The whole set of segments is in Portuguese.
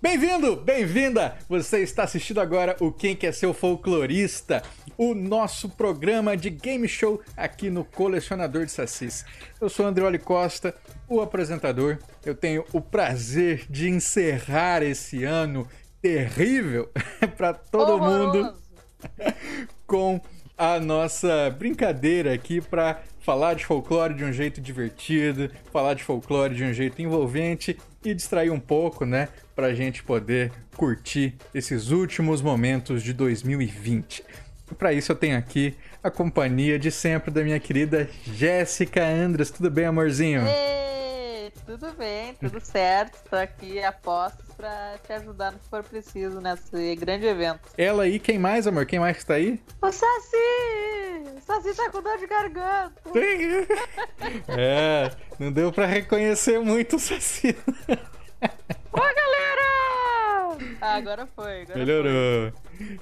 Bem-vindo, bem-vinda! Você está assistindo agora o Quem Quer Ser o Folclorista, o nosso programa de game show aqui no Colecionador de Sassis. Eu sou Andrioli Costa, o apresentador. Eu tenho o prazer de encerrar esse ano terrível para todo mundo com a nossa brincadeira aqui para falar de folclore de um jeito divertido, falar de folclore de um jeito envolvente e distrair um pouco, né? Pra gente poder curtir esses últimos momentos de 2020. Para isso eu tenho aqui a companhia de sempre da minha querida Jéssica Andras. Tudo bem, amorzinho? Ei, tudo bem, tudo certo. Estou aqui a postos para te ajudar no que for preciso nesse grande evento. Ela aí, quem mais, amor? Quem mais que tá aí? O Saci! O Saci tá com dor de garganta. é, não deu para reconhecer muito o Saci. Ô, galera! Ah, agora foi. Agora Melhorou.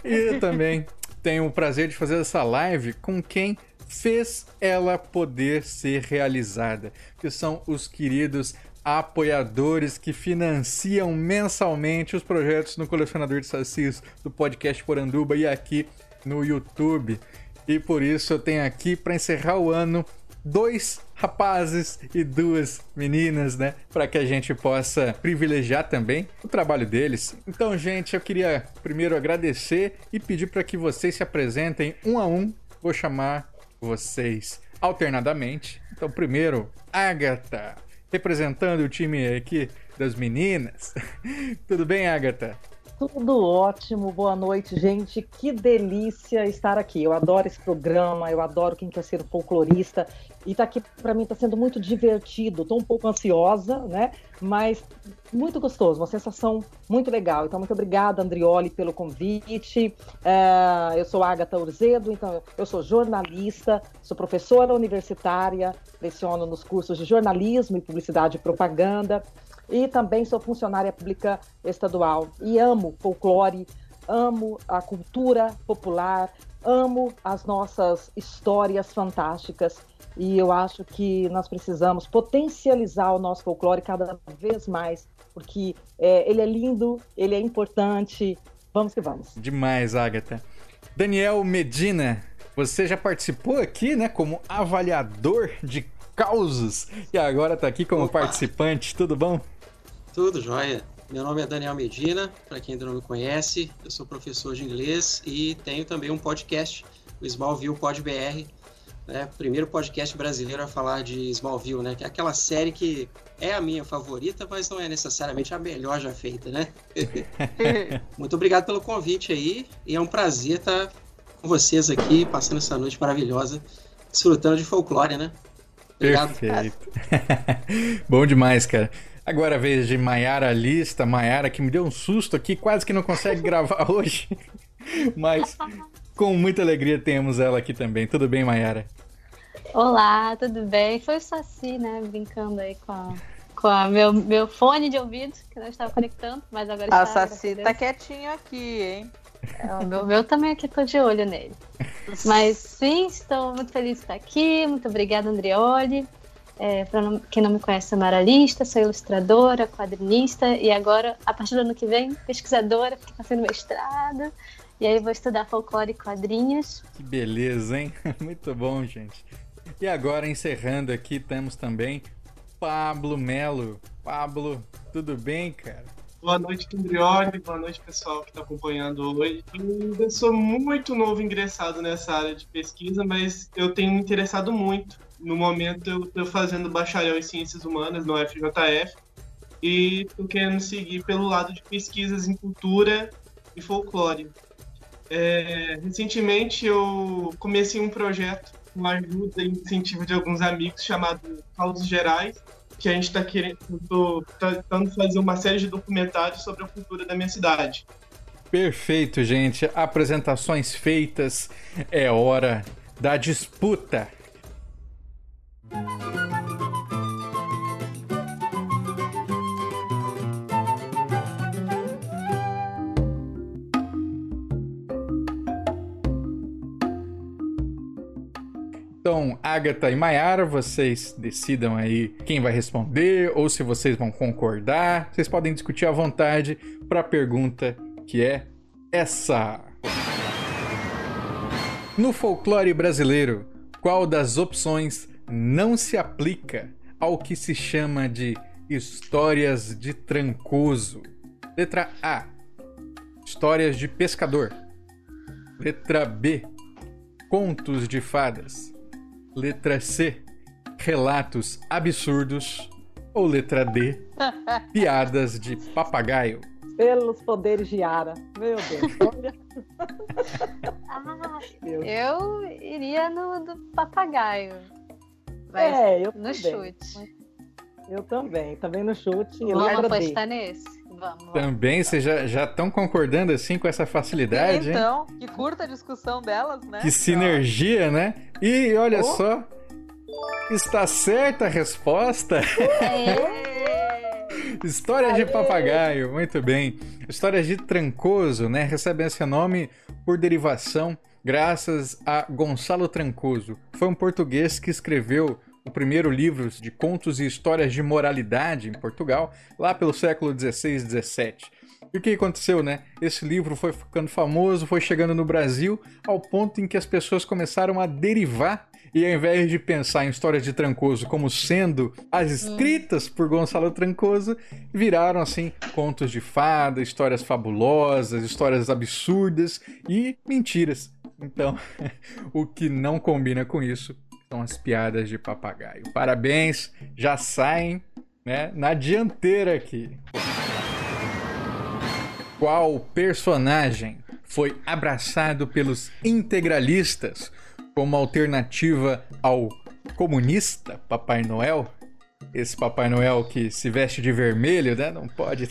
Foi. E também tenho o prazer de fazer essa live com quem fez ela poder ser realizada, que são os queridos apoiadores que financiam mensalmente os projetos no Colecionador de Sacis do podcast Poranduba e aqui no YouTube. E por isso eu tenho aqui para encerrar o ano dois rapazes e duas meninas, né? Para que a gente possa privilegiar também o trabalho deles. Então, gente, eu queria primeiro agradecer e pedir para que vocês se apresentem um a um. Vou chamar vocês alternadamente. Então, primeiro, Agatha, representando o time aqui das meninas. Tudo bem, Agatha? Tudo ótimo, boa noite, gente. Que delícia estar aqui. Eu adoro esse programa, eu adoro quem quer ser folclorista. E tá aqui, para mim, tá sendo muito divertido. Tô um pouco ansiosa, né? Mas muito gostoso, uma sensação muito legal. Então, muito obrigada, Andrioli, pelo convite. É, eu sou Agatha Urzedo, então eu sou jornalista, sou professora universitária, leciono nos cursos de jornalismo e publicidade e propaganda e também sou funcionária pública estadual e amo folclore, amo a cultura popular, amo as nossas histórias fantásticas e eu acho que nós precisamos potencializar o nosso folclore cada vez mais, porque é, ele é lindo, ele é importante. Vamos que vamos. Demais, Agatha. Daniel Medina, você já participou aqui, né, como avaliador de causos e agora está aqui como Opa. participante. Tudo bom? Tudo jóia. Meu nome é Daniel Medina, para quem ainda não me conhece, eu sou professor de inglês e tenho também um podcast, o Smallville Pod BR, né? Primeiro podcast brasileiro a falar de Smallville, né? Que é aquela série que é a minha favorita, mas não é necessariamente a melhor já feita, né? Muito obrigado pelo convite aí e é um prazer estar com vocês aqui, passando essa noite maravilhosa, desfrutando de folclore, né? Obrigado. Perfeito. Bom demais, cara. Agora a vez de Maiara Lista, Maiara que me deu um susto aqui, quase que não consegue gravar hoje. Mas com muita alegria temos ela aqui também. Tudo bem, Maiara? Olá, tudo bem? Foi o Saci, né? Brincando aí com a, com a meu, meu fone de ouvido, que não estava conectando, mas agora a está. A Saci tá quietinho aqui, hein? É, o meu, meu também aqui tô de olho nele. Mas sim, estou muito feliz de estar aqui. Muito obrigada, Andrioli. É, para quem não me conhece, sou maralista, sou ilustradora, quadrinista e agora, a partir do ano que vem, pesquisadora, porque está sendo mestrado. E aí vou estudar folclore e quadrinhos. Que beleza, hein? Muito bom, gente. E agora, encerrando aqui, temos também Pablo Melo. Pablo, tudo bem, cara? Boa noite, Kindrioli. Boa noite, pessoal que está acompanhando hoje. Eu ainda sou muito novo ingressado nessa área de pesquisa, mas eu tenho me interessado muito no momento eu estou fazendo bacharel em ciências humanas no FJF e estou querendo seguir pelo lado de pesquisas em cultura e folclore. É, recentemente eu comecei um projeto com a ajuda e incentivo de alguns amigos chamado Causas Gerais, que a gente está querendo tentando fazer uma série de documentários sobre a cultura da minha cidade. Perfeito, gente. Apresentações feitas. É hora da disputa. Então, Agatha e Mayara, vocês decidam aí quem vai responder ou se vocês vão concordar. Vocês podem discutir à vontade para a pergunta que é essa. No folclore brasileiro, qual das opções não se aplica ao que se chama de histórias de trancoso? Letra A: Histórias de pescador. Letra B: Contos de fadas. Letra C: Relatos absurdos. Ou letra D: Piadas de papagaio. Pelos poderes de Ara. Meu Deus, olha. Ah, eu iria no do papagaio. Vai É, eu no também. chute. Eu também. Também no chute. Vamos apostar nesse? Vamos. vamos. Também vocês já estão concordando assim com essa facilidade, hein? Então, que curta a discussão delas, né? Que sinergia, né? E olha Oh. só, está certa a resposta. Histórias de papagaio, muito bem. Histórias de Trancoso, né? Recebem esse nome por derivação graças a Gonçalo Trancoso. Foi um português que escreveu o primeiro livro de contos e histórias de moralidade em Portugal, lá pelo século 16 e 17. E o que aconteceu, né? Esse livro foi ficando famoso, foi chegando no Brasil, ao ponto em que as pessoas começaram a derivar e ao invés de pensar em histórias de Trancoso como sendo as escritas por Gonçalo Trancoso, viraram assim contos de fada, histórias fabulosas, histórias absurdas e mentiras. Então, o que não combina com isso são as piadas de papagaio. Parabéns, já saem né, na dianteira aqui. Qual personagem foi abraçado pelos integralistas como alternativa ao comunista Papai Noel? Esse Papai Noel que se veste de vermelho, né? Não pode.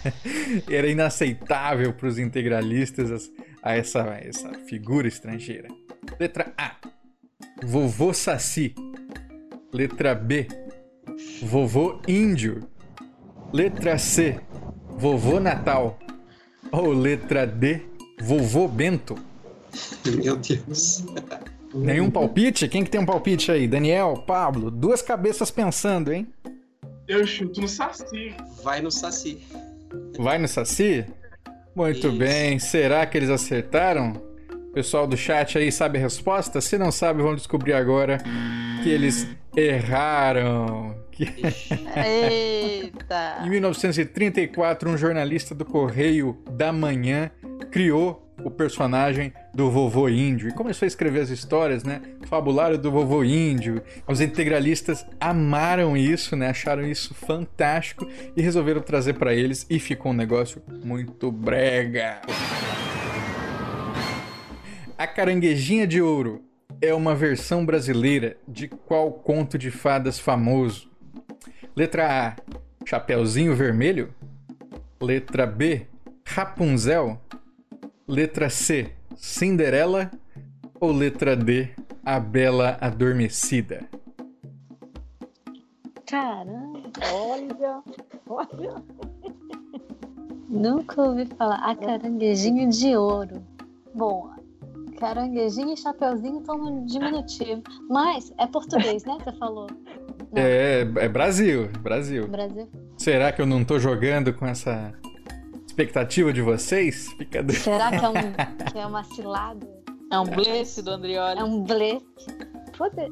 Era inaceitável para os integralistas as- a essa, essa figura estrangeira. Letra A: Vovô Saci. Letra B: Vovô Índio. Letra C: Vovô Natal. Ou letra D: Vovô Bento. Meu Deus. Nenhum palpite? Quem que tem um palpite aí? Daniel, Pablo, duas cabeças pensando, hein? Eu chuto no Saci. Vai no Saci. Vai no Saci? Muito Isso. bem. Será que eles acertaram? Pessoal do chat aí sabe a resposta? Se não sabe, vão descobrir agora que eles erraram. Eita! Em 1934, um jornalista do Correio da Manhã criou o personagem do vovô índio e começou a escrever as histórias, né? Fabulário do vovô índio. Os integralistas amaram isso, né? Acharam isso fantástico e resolveram trazer para eles e ficou um negócio muito brega. A Caranguejinha de Ouro é uma versão brasileira de qual conto de fadas famoso? Letra A, Chapeuzinho Vermelho. Letra B, Rapunzel. Letra C, Cinderela. Ou letra D, A Bela Adormecida. Caramba, Olha, olha. nunca ouvi falar. A caranguejinho de ouro. Bom, caranguejinho e chapeuzinho estão no diminutivo. Mas é português, né? Você falou. Não. É, é Brasil, Brasil. Brasil. Será que eu não tô jogando com essa expectativa de vocês? Fica. Será que é, um, que é uma cilada? É um blefe do Andrioli. É um blefe? Poder.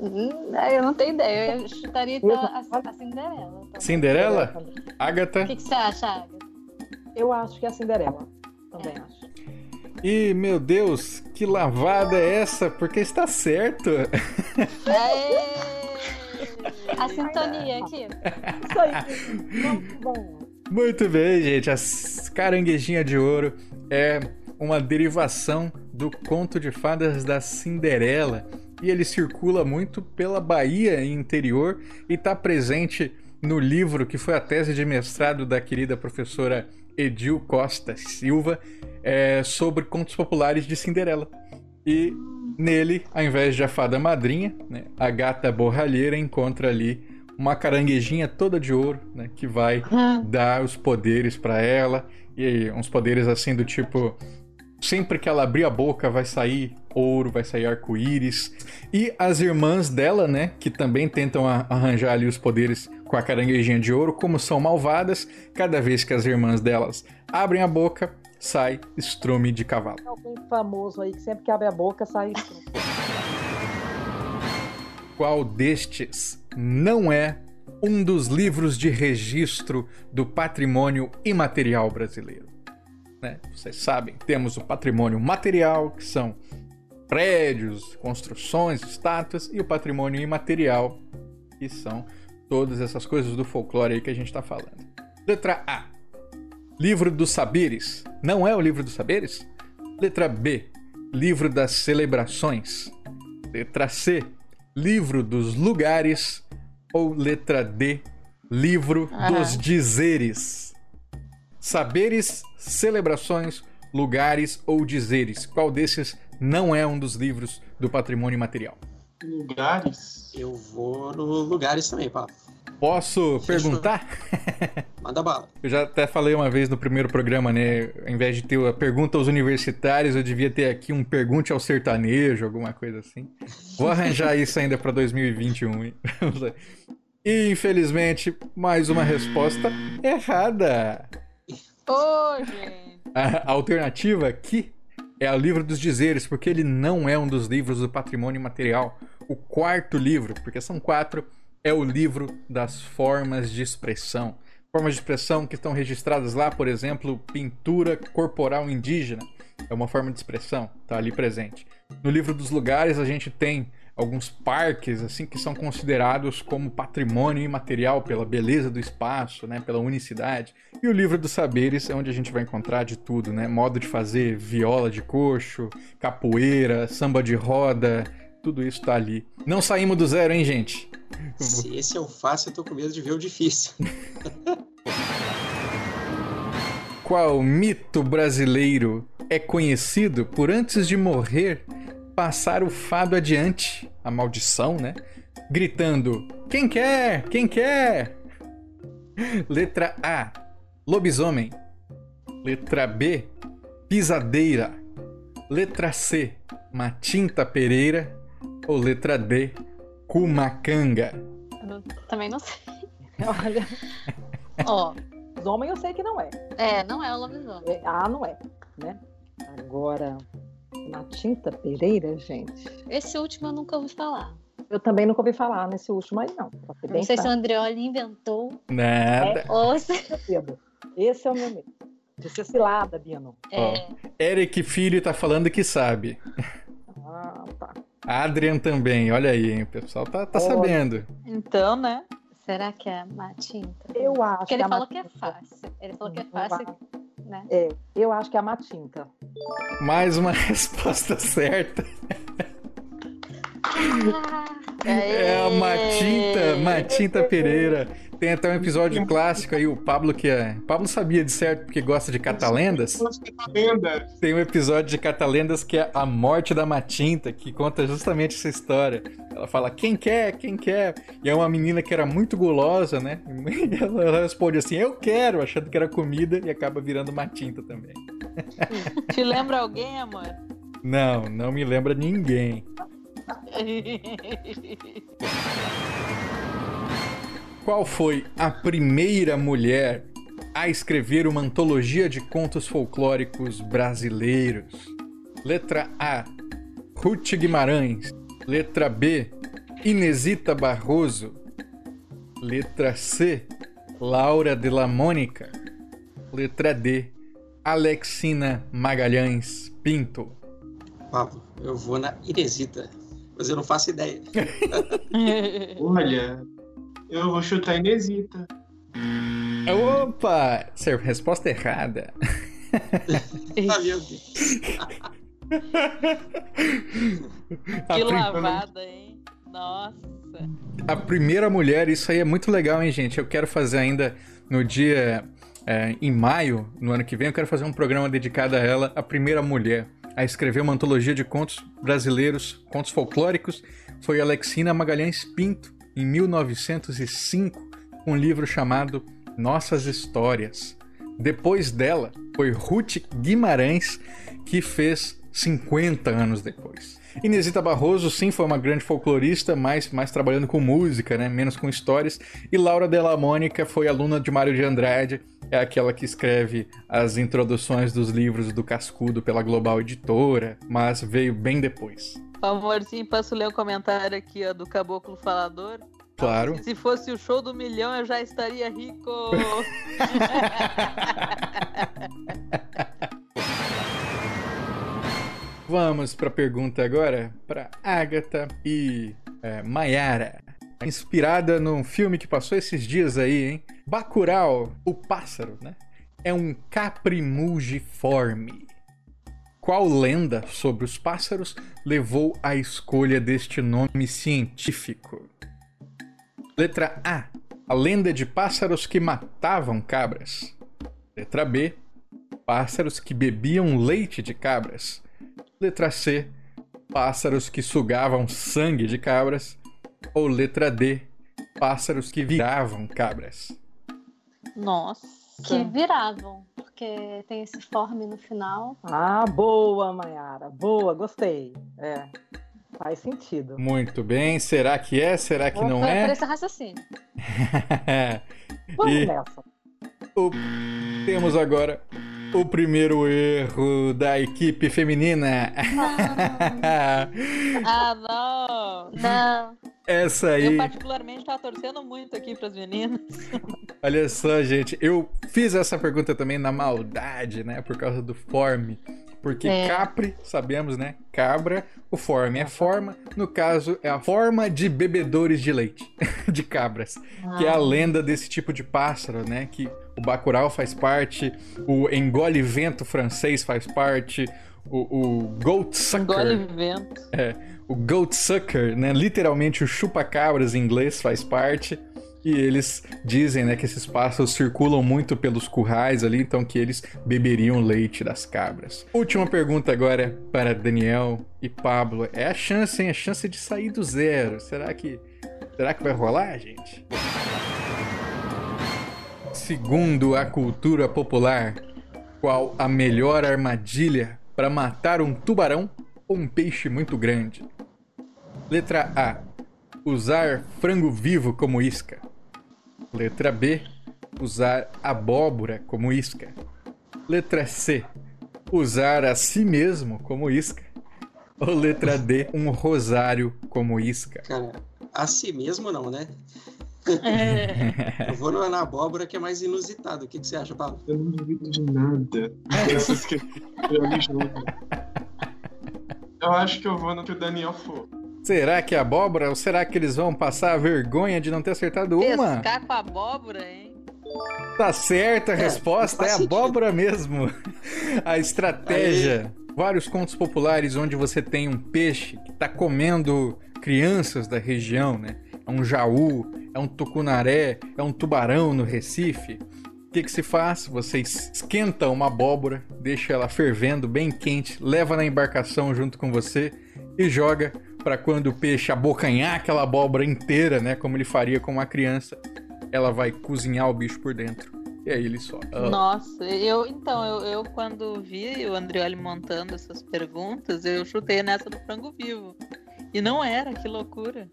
Hum, Eu não tenho ideia. Eu chutaria então, a, a Cinderela. Cinderela? Agatha? O que, que você acha, Agatha? Eu acho que é a Cinderela. E, meu Deus, que lavada é essa? Porque está certo. Aê! A sintonia aqui. Isso aí. Muito bom. Muito bem, gente. A caranguejinha de ouro é uma derivação do conto de fadas da Cinderela. E ele circula muito pela Bahia e interior e está presente no livro que foi a tese de mestrado da querida professora Edil Costa Silva é, sobre contos populares de Cinderela. E nele, ao invés de a fada madrinha, né, a gata borralheira encontra ali uma caranguejinha toda de ouro, né, que vai dar os poderes pra ela e uns poderes assim do tipo sempre que ela abrir a boca vai sair ouro, vai sair arco-íris. E as irmãs dela, né, que também tentam arranjar ali os poderes com a caranguejinha de ouro, como são malvadas, cada vez que as irmãs delas abrem a boca, sai estrume de cavalo. Alguém famoso aí que sempre que abre a boca sai estrume. Qual destes não é um dos livros de registro do patrimônio imaterial brasileiro? Né? Vocês sabem, temos o patrimônio material, que são prédios, construções, estátuas, e o patrimônio imaterial, que são todas essas coisas do folclore aí que a gente está falando. Letra A. Livro dos Saberes. Não é o livro dos saberes? Letra B. Livro das Celebrações. Letra C. Livro dos Lugares. Ou letra D. Livro dos Dizeres. Saberes, celebrações, lugares ou dizeres. Qual desses não é um dos livros do patrimônio material? Lugares? Eu vou no lugares também, Paulo. Posso perguntar? Manda bala. Eu já até falei uma vez no primeiro programa, né? Ao invés de ter a pergunta aos universitários, eu devia ter aqui um pergunte ao sertanejo, alguma coisa assim. Vou arranjar isso ainda para 2021. Hein? E, infelizmente, mais uma resposta errada. Ô, gente. A alternativa aqui é o livro dos dizeres, porque ele não é um dos livros do patrimônio material. O quarto livro, porque são quatro, é o livro das formas de expressão. Formas de expressão que estão registradas lá, por exemplo, pintura corporal indígena. É uma forma de expressão, está ali presente. No livro dos lugares, a gente tem alguns parques assim que são considerados como patrimônio imaterial pela beleza do espaço, né, pela unicidade. E o livro dos saberes é onde a gente vai encontrar de tudo, né? Modo de fazer viola de coxo, capoeira, samba de roda, tudo isso tá ali. Não saímos do zero, hein, gente? Se esse é o fácil, eu tô com medo de ver o difícil. Qual mito brasileiro é conhecido por antes de morrer passar o fado adiante, a maldição, né? Gritando: Quem quer? Quem quer? Letra A: Lobisomem. Letra B: Pisadeira. Letra C: Matinta Pereira. Ou letra D: Cumacanga. Eu também não sei. Olha, Ó, homem eu sei que não é. é, não é o lobisomem. É, Ah, não é, né? Agora, na tinta Pereira, gente, Esse último eu nunca ouvi falar. eu também nunca ouvi falar nesse último aí, não. Não sei se o Andreoli inventou Nada. ou se. Esse é o meu medo. De ser cilada, Bino. É, Eric Filho tá falando que sabe. Ah, tá. Adrian também, olha aí, hein? O pessoal tá, tá sabendo. Então, né? será que é matinta? Eu acho Porque ele a falou que é fácil. Ele falou que é fácil, né? É, eu acho que é a Matinta. Mais uma resposta certa. É a Matinta, Matinta Pereira. Tem até um episódio clássico aí, o Pablo que é. Pablo sabia de certo porque gosta de catalendas. Lenda. Tem um episódio de Catalendas que é a morte da Matinta, que conta justamente essa história. Ela fala, quem quer, quem quer? E é uma menina que era muito gulosa, né? E ela ela responde assim, eu quero, achando que era comida, e acaba virando Matinta também. Te lembra alguém, amor? Não, não me lembra ninguém. Qual foi a primeira mulher a escrever uma antologia de contos folclóricos brasileiros? Letra A: Ruth Guimarães. Letra B: Inesita Barroso. Letra C: Laura de la Mônica. Letra D: Alexina Magalhães Pinto. Pablo, eu vou na Inesita. Mas eu não faço ideia. Olha, eu vou chutar Inesita. Opa! Resposta errada. Que lavada, hein? Nossa. a primeira mulher, isso aí é muito legal, hein, gente? Eu quero fazer ainda no dia. é, em maio, no ano que vem, eu quero fazer um programa dedicado a ela, a primeira mulher a escrever uma antologia de contos brasileiros, contos folclóricos, foi Alexina Magalhães Pinto, em 1905, com um livro chamado Nossas Histórias. Depois dela, foi Ruth Guimarães, que fez 50 anos depois. Inesita Barroso, sim, foi uma grande folclorista, mas mais trabalhando com música, né? Menos com histórias. E Laura Della Mônica foi aluna de Mário de Andrade, é aquela que escreve as introduções dos livros do Cascudo pela Global Editora, mas veio bem depois. Amorzinho, posso ler o comentário aqui ó, do Caboclo Falador? Claro. Se fosse o show do milhão, eu já estaria rico. Vamos para a pergunta agora para Agatha e é, Mayara. Inspirada num filme que passou esses dias aí, hein? Bacurau, o pássaro, né? É um caprimugiforme. Qual lenda sobre os pássaros levou à escolha deste nome científico? Letra A. A lenda de pássaros que matavam cabras. Letra B. Pássaros que bebiam leite de cabras. Letra C. Pássaros que sugavam sangue de cabras. Ou letra D. Pássaros que viravam cabras. Nossa. Que viravam, porque tem esse forme no final. Ah, boa, Mayara. Boa, gostei. É. Faz sentido. Muito bem. Será que é? Será que não é? por esse raciocínio. Vamos E- nessa. O- Temos agora o primeiro erro da equipe feminina. Ah, não. Não. Essa Eu aí, particularmente tava torcendo muito aqui pras meninas. olha só, gente, eu fiz essa pergunta também na maldade, né? Por causa do forme. Porque É. capre, sabemos, né? Cabra, o forme é forma. No caso, é a forma de bebedores de leite, de cabras. Que é a lenda desse tipo de pássaro, né? Que o Bacurau faz parte, o engole-vento francês faz parte, o, o Goat Sucker. Engole vento. É, o Goat Sucker, né? Literalmente o chupa-cabras em inglês faz parte. E eles dizem, né, que esses pássaros circulam muito pelos currais ali, então que eles beberiam leite das cabras. Última pergunta agora para Daniel e Pablo. É a chance, hein? A chance de sair do zero. Será que será que vai rolar, gente? Segundo a cultura popular, qual a melhor armadilha para matar um tubarão ou um peixe muito grande? Letra A. Usar frango vivo como isca. Letra B. Usar abóbora como isca. Letra C. Usar a si mesmo como isca. Ou letra D. Um rosário como isca. Cara, a si mesmo não, né? É. Eu vou na, na abóbora que é mais inusitado. O que, que você acha, Paulo? Eu não duvido de nada. Essas que eu me. Eu acho que eu vou no que o Daniel for. Será que é abóbora ou será que eles vão passar a vergonha de não ter acertado uma? Pescar com abóbora, hein? Tá certa a resposta, é sentido. abóbora mesmo. A estratégia. Vários contos populares onde você tem um peixe que tá comendo crianças da região, né? É um jaú, é um tucunaré, é um tubarão no Recife. O que, que se faz? Você esquenta uma abóbora, deixa ela fervendo bem quente, leva na embarcação junto com você e joga para quando o peixe abocanhar aquela abóbora inteira, né? Como ele faria com uma criança, ela vai cozinhar o bicho por dentro. E aí ele só. Ah, Nossa, eu então, eu, eu quando vi o Andrioli montando essas perguntas, eu chutei nessa do frango vivo. E não era, que loucura.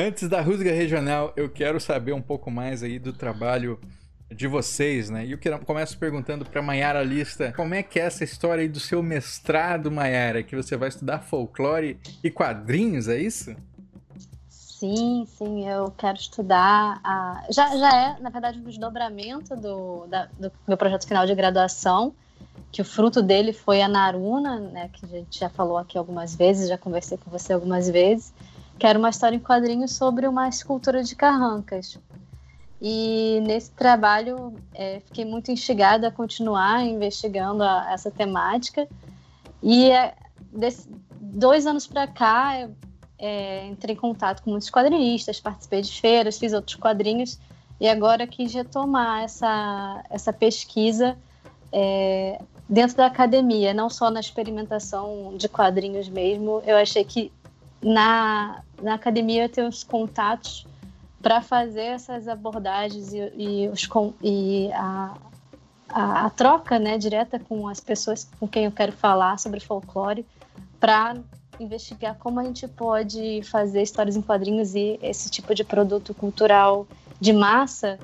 Antes da rusga regional, eu quero saber um pouco mais aí do trabalho de vocês, né? E eu começo perguntando para Maiara Lista, como é que é essa história aí do seu mestrado, Maiara, que você vai estudar folclore e quadrinhos, é isso? Sim, sim, eu quero estudar. A... Já, já é, na verdade, um desdobramento do, da- do meu projeto final de graduação, que o fruto dele foi a Naruna, né, que a gente já falou aqui algumas vezes, já conversei com você algumas vezes, que era uma história em quadrinhos sobre uma escultura de carrancas. E nesse trabalho é, fiquei muito instigada a continuar investigando a- essa temática. E é, desse- dois anos para cá, eu é, entrei em contato com muitos quadrinistas, participei de feiras, fiz outros quadrinhos e agora quis retomar essa, essa pesquisa é, dentro da academia, não só na experimentação de quadrinhos mesmo. Eu achei que na, na academia eu tenho os contatos para fazer essas abordagens e, e, os, e a, a, a, troca né, direta com as pessoas com quem eu quero falar sobre folclore, para investigar como a gente pode fazer histórias em quadrinhos e esse tipo de produto cultural de massa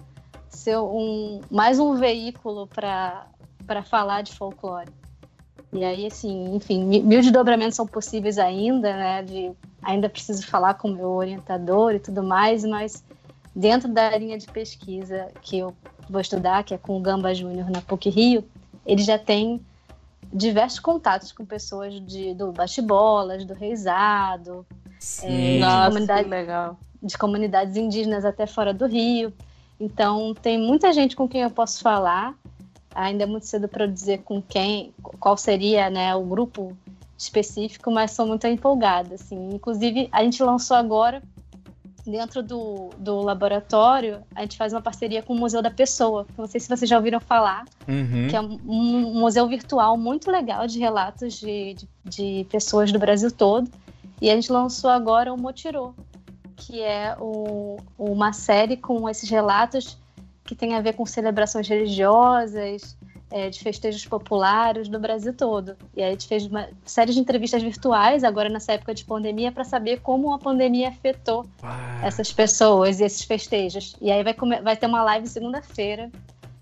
ser um, mais um veículo para falar de folclore. E aí, assim, enfim, mil desdobramentos são possíveis ainda, né? De, ainda preciso falar com o meu orientador e tudo mais, mas dentro da linha de pesquisa que eu vou estudar, que é com o Gamba Júnior na PUC Rio, ele já tem diversos contatos com pessoas de, do bate-bolas, do reizado, é, Nossa, de, comunidade, legal. de comunidades indígenas até fora do Rio. Então, tem muita gente com quem eu posso falar. Ainda é muito cedo para dizer com quem, qual seria né, o grupo específico, mas sou muito empolgada. Assim. Inclusive, a gente lançou agora dentro do, do laboratório, a gente faz uma parceria com o Museu da Pessoa. Não sei se vocês já ouviram falar, uhum. que é um, um, museu virtual muito legal de relatos de, de, de, pessoas do Brasil todo. E a gente lançou agora o Motirô, que é o, uma série com esses relatos que tem a ver com celebrações religiosas, é, de festejos populares do Brasil todo. E aí a gente fez uma série de entrevistas virtuais, agora nessa época de pandemia, para saber como a pandemia afetou essas pessoas e esses festejos. E aí vai, vai ter uma live segunda-feira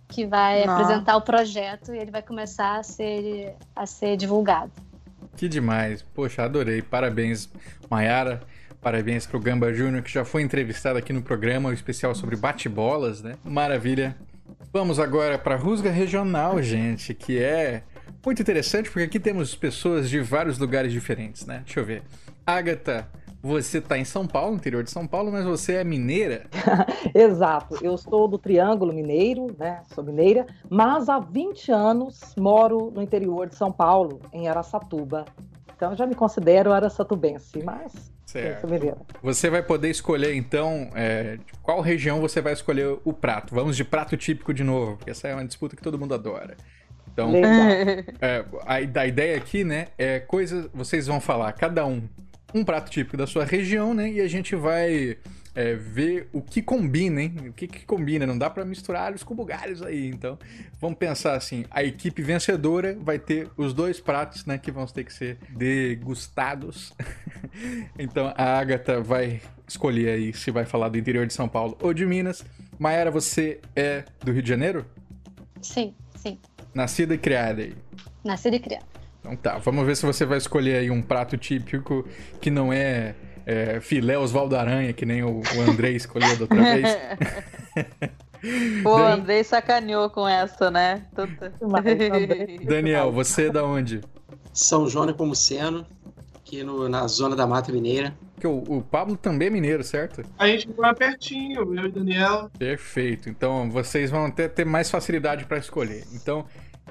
que vai Nossa. apresentar o projeto e ele vai começar a ser, a ser divulgado. Que demais. Poxa, adorei. Parabéns, Mayara. Parabéns pro Gamba Júnior, que já foi entrevistado aqui no programa, o especial sobre bate-bolas, né? Maravilha. Vamos agora para a Rusga Regional, gente, que é muito interessante porque aqui temos pessoas de vários lugares diferentes, né? Deixa eu ver. Agatha, você está em São Paulo, interior de São Paulo, mas você é mineira? Exato. Eu sou do Triângulo Mineiro, né? Sou mineira, mas há 20 anos moro no interior de São Paulo, em Araçatuba. Então já me considero araçatubense, mas Certo. Você vai poder escolher, então, é, qual região você vai escolher o prato. Vamos de prato típico de novo, porque essa é uma disputa que todo mundo adora. Então, é, a, a, ideia aqui, né, é coisas. Vocês vão falar, cada um, um prato típico da sua região, né? E a gente vai é, ver o que combina, hein? O que, que combina. Não dá para misturar os com bugalhos aí. Então, vamos pensar assim: a equipe vencedora vai ter os dois pratos, né? Que vão ter que ser degustados. então, a Agatha vai escolher aí se vai falar do interior de São Paulo ou de Minas. Mayara, você é do Rio de Janeiro? Sim, sim. Nascida e criada aí? Nascida e criada. Então tá, vamos ver se você vai escolher aí um prato típico que não é é, filé Oswaldo Aranha, que nem o, o André escolheu da outra vez. o Andrei sacaneou com essa, né? Daniel, você é da onde? São João Nepomuceno, aqui no, na zona da Mata Mineira. Que o, o, Pablo também é mineiro, certo? A gente mora pertinho, eu e Daniel. Perfeito. Então vocês vão até ter mais facilidade para escolher. Então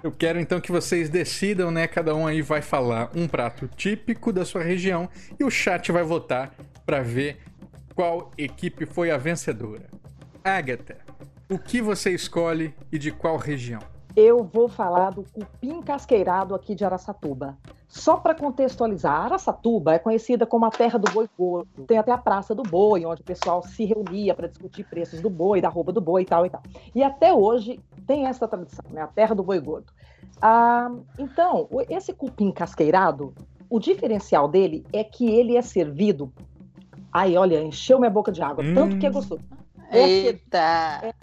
eu quero então que vocês decidam, né? Cada um aí vai falar um prato típico da sua região e o chat vai votar para ver qual equipe foi a vencedora. Agatha, o que você escolhe e de qual região? Eu vou falar do cupim casqueirado aqui de Araçatuba. Só para contextualizar, Araçatuba é conhecida como a terra do boi gordo. Tem até a Praça do Boi, onde o pessoal se reunia para discutir preços do boi, da roupa do boi e tal e tal. E até hoje tem essa tradição, né? A terra do boi gordo. Ah, então, esse cupim casqueirado, o diferencial dele é que ele é servido. Aí, olha, encheu minha boca de água, hum. tanto que é gostoso. É Eita! É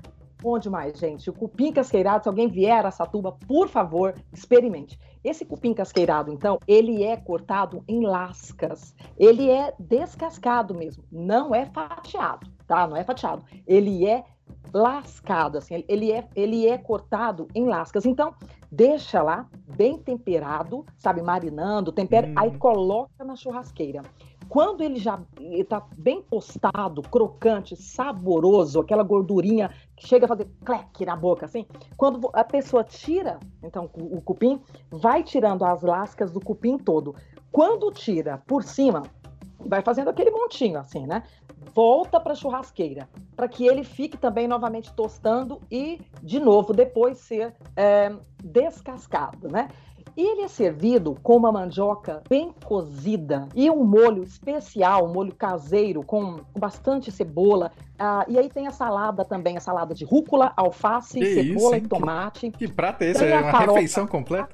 bom demais, gente. O cupim casqueirado, se alguém vier a Satuba, por favor, experimente. Esse cupim casqueirado, então, ele é cortado em lascas. Ele é descascado mesmo, não é fatiado, tá? Não é fatiado. Ele é lascado, assim, ele é, ele é cortado em lascas. Então, deixa lá bem temperado, sabe, marinando, tempera, hum. aí coloca na churrasqueira. Quando ele já está bem tostado, crocante, saboroso, aquela gordurinha que chega a fazer cleque na boca, assim, quando a pessoa tira, então, o cupim, vai tirando as lascas do cupim todo. Quando tira por cima, vai fazendo aquele montinho assim, né? Volta para a churrasqueira, para que ele fique também novamente tostando e, de novo, depois ser é, descascado, né? E ele é servido com uma mandioca bem cozida e um molho especial, um molho caseiro com bastante cebola. Ah, e aí tem a salada também, a salada de rúcula, alface, Que cebola isso, e tomate. Que prato é esse? É uma farofa. refeição completa?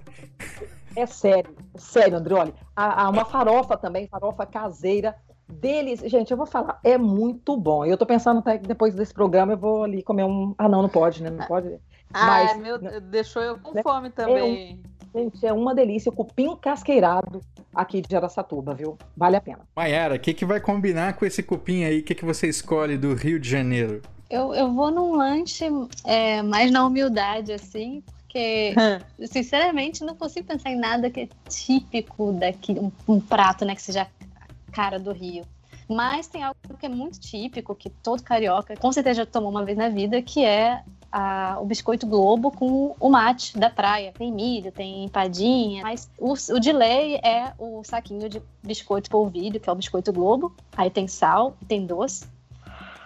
É sério, sério, Andrioli. Há, há uma farofa também, farofa caseira. Deles, gente, eu vou falar, é muito bom. Eu tô pensando até que depois desse programa eu vou ali comer um. Ah, não, não pode, né? Não pode. Ai, Mas- meu, deixou eu com né, fome também. Gente, é uma delícia. Cupim casqueirado aqui de Aracatuba, viu? Vale a pena. Mayara, o que, que vai combinar com esse cupim aí? O que, que você escolhe do Rio de Janeiro? Eu, eu vou num lanche é, mais na humildade, assim, porque, sinceramente, não consigo pensar em nada que é típico daqui, um, um prato, né, que seja a cara do Rio. Mas tem algo que é muito típico, que todo carioca com certeza já tomou uma vez na vida, que é a- o biscoito Globo com o mate da praia. Tem milho, tem empadinha, mas o, o de lei é o saquinho de biscoito polvilho, que é o biscoito Globo. Aí tem sal, tem doce.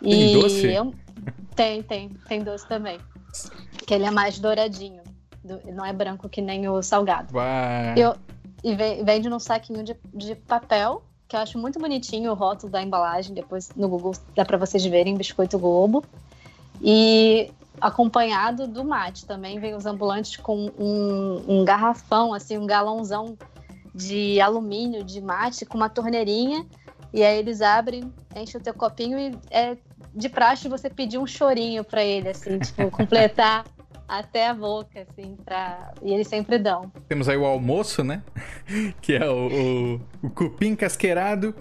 Tem doce? eu- tem, tem, tem doce também. Que ele é mais douradinho. Do- não é branco que nem o salgado. Eu- E ve- vende num saquinho de, de papel, que eu acho muito bonitinho o rótulo da embalagem. Depois no Google dá pra vocês verem Biscoito Globo. E acompanhado do mate também vem os ambulantes com um, um garrafão, assim, um galãozão de alumínio de mate com uma torneirinha. E aí eles abrem, enchem o teu copinho e é de praxe você pedir um chorinho pra ele, assim, tipo, completar até a boca, assim, pra... e eles sempre dão. Temos aí o almoço, né? Que é o, o, o cupim casqueirado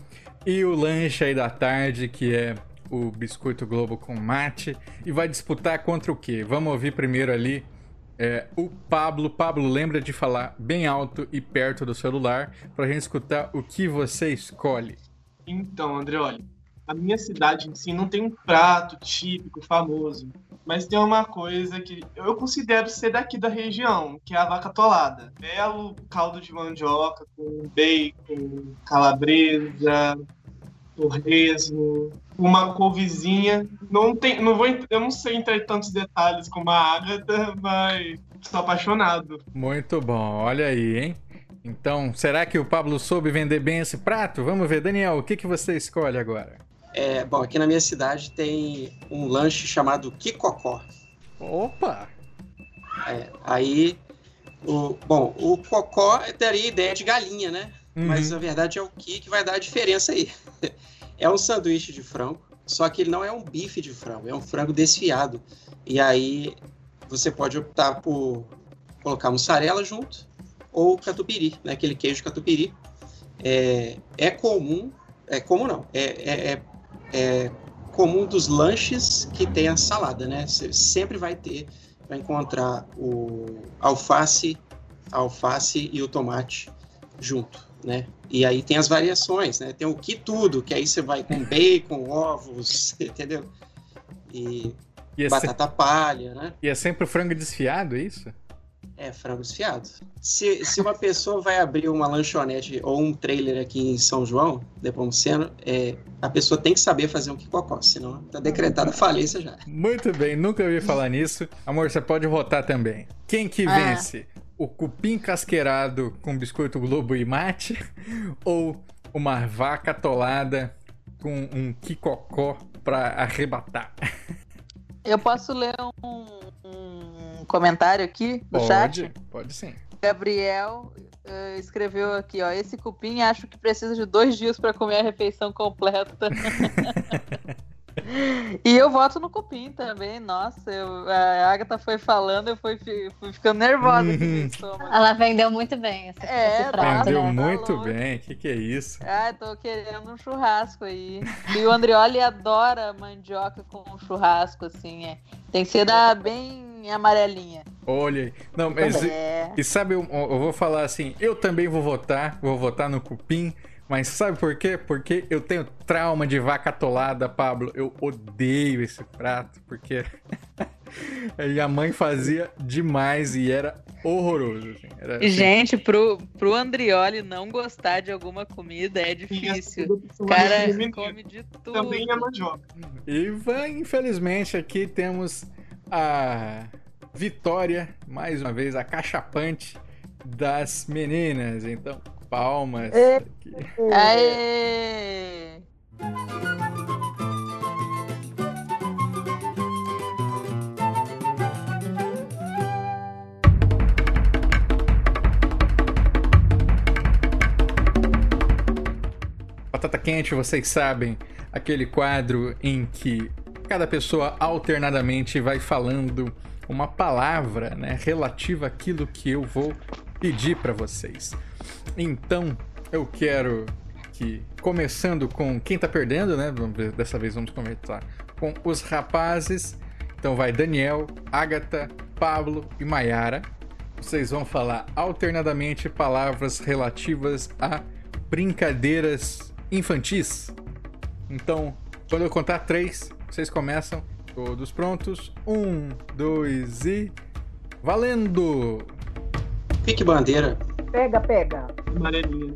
e o lanche aí da tarde, que é o biscoito Globo com mate. E vai disputar contra o quê? Vamos ouvir primeiro ali é, o Pablo. Pablo, lembra de falar bem alto e perto do celular pra gente escutar o que você escolhe. Então, André, olha, a minha cidade em si não tem um prato típico, famoso, mas tem uma coisa que eu considero ser daqui da região, que é a vaca atolada. Belo caldo de mandioca com bacon, calabresa, torresmo, uma couvezinha. Não tem, não vou, eu não sei entrar em tantos detalhes como a Agatha, mas sou apaixonado. Muito bom, olha aí, hein? Então, será que o Pablo soube vender bem esse prato? Vamos ver, Daniel, o que, que você escolhe agora? É, bom, aqui na minha cidade tem um lanche chamado Kikokó. Opa! É, aí, o, bom, o cocó daria ideia de galinha, né? Uhum. Mas na verdade é o que que vai dar a diferença aí. É um sanduíche de frango, só que ele não é um bife de frango, é um frango desfiado. E aí você pode optar por colocar mussarela junto ou catupiry, né? Aquele queijo catupiry. É, é comum, é comum não, é, é, é, é comum dos lanches que tem a salada, né? Você sempre vai ter, vai encontrar o alface, a alface e o tomate junto, né? E aí tem as variações, né? Tem o que tudo, que aí você vai com bacon, ovos, entendeu? E E é, batata palha, né? e é sempre o frango desfiado, é isso? É, frango desfiado. Se, se uma pessoa vai abrir uma lanchonete ou um trailer aqui em São João, Nepomuceno, é, a pessoa tem que saber fazer um quicocó, senão tá decretada a falência já. Muito bem, nunca ouvi falar nisso. Amor, você pode votar também. Quem que Ah. vence? O cupim casqueirado com biscoito Globo e mate? Ou uma vaca atolada com um quicocó pra arrebatar? Eu posso ler um, um comentário aqui no Pode, chat? pode sim. Gabriel eh, escreveu aqui, ó. Esse cupim acho que precisa de dois dias para comer a refeição completa. e eu voto no cupim também. Nossa, eu- a Agatha foi falando, eu fui, fui ficando nervosa estômago. Ela vendeu muito bem essa, É, esse prato, Vendeu né? muito louco. bem, que que é isso? Ah, tô querendo um churrasco aí. E o Andrioli adora mandioca com churrasco, assim, é. Tem que ser da bem amarelinha. Olha aí. Não, mas É. E sabe, eu, eu vou falar assim, eu também vou votar, vou votar no cupim, mas sabe por quê? Porque eu tenho trauma de vaca atolada, Pablo. Eu odeio esse prato, porque E a mãe fazia demais e era horroroso. Assim. Era, assim, Gente, pro, pro Andrioli não gostar de alguma comida é difícil. O cara come de tudo. Também é mandioca. E vai, infelizmente, aqui temos a vitória, mais uma vez, a cachapante das meninas. Então, palmas. Aqui. Aê! Batata Quente, vocês sabem, aquele quadro em que cada pessoa alternadamente vai falando uma palavra, né, relativa àquilo que eu vou pedir para vocês. Então, eu quero que começando com quem tá perdendo, né? Dessa vez vamos começar com os rapazes. Então vai Daniel, Agatha, Pablo e Maiara. Vocês vão falar alternadamente palavras relativas a brincadeiras infantis. Então, quando eu contar três, vocês começam. Todos prontos? Um, dois e. Valendo! Pique bandeira, Pega, pega. Amarelinha.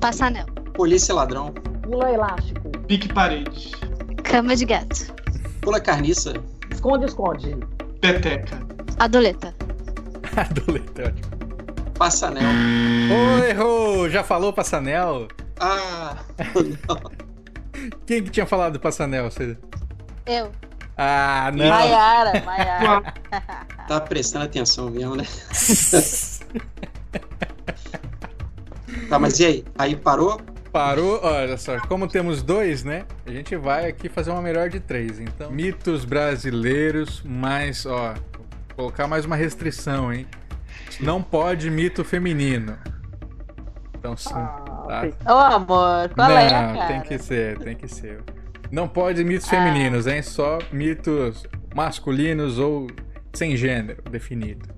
Passanel. polícia ladrão, Pula elástico. Pique parede. Cama de gato. pula carniça, Esconde, esconde. Peteca. Adoleta. Adolete, ótimo. passanel. Ô, errou! Já falou Passanel? Ah, não. Quem que tinha falado Passanel? Você... Eu. Ah, não! Maiara, Maiara. Tá prestando atenção mesmo, né? Tá, mas e aí? Aí parou? Parou, olha só, como temos dois, né? A gente vai aqui fazer uma melhor de três. Então, mitos brasileiros, mas, ó, vou colocar mais uma restrição, hein? Não pode mito feminino. Então, sim. Ah, tá? Ô, amor, qual Não, é, cara? tem que ser, tem que ser. Não pode mitos femininos, hein? Só mitos masculinos ou sem gênero definido.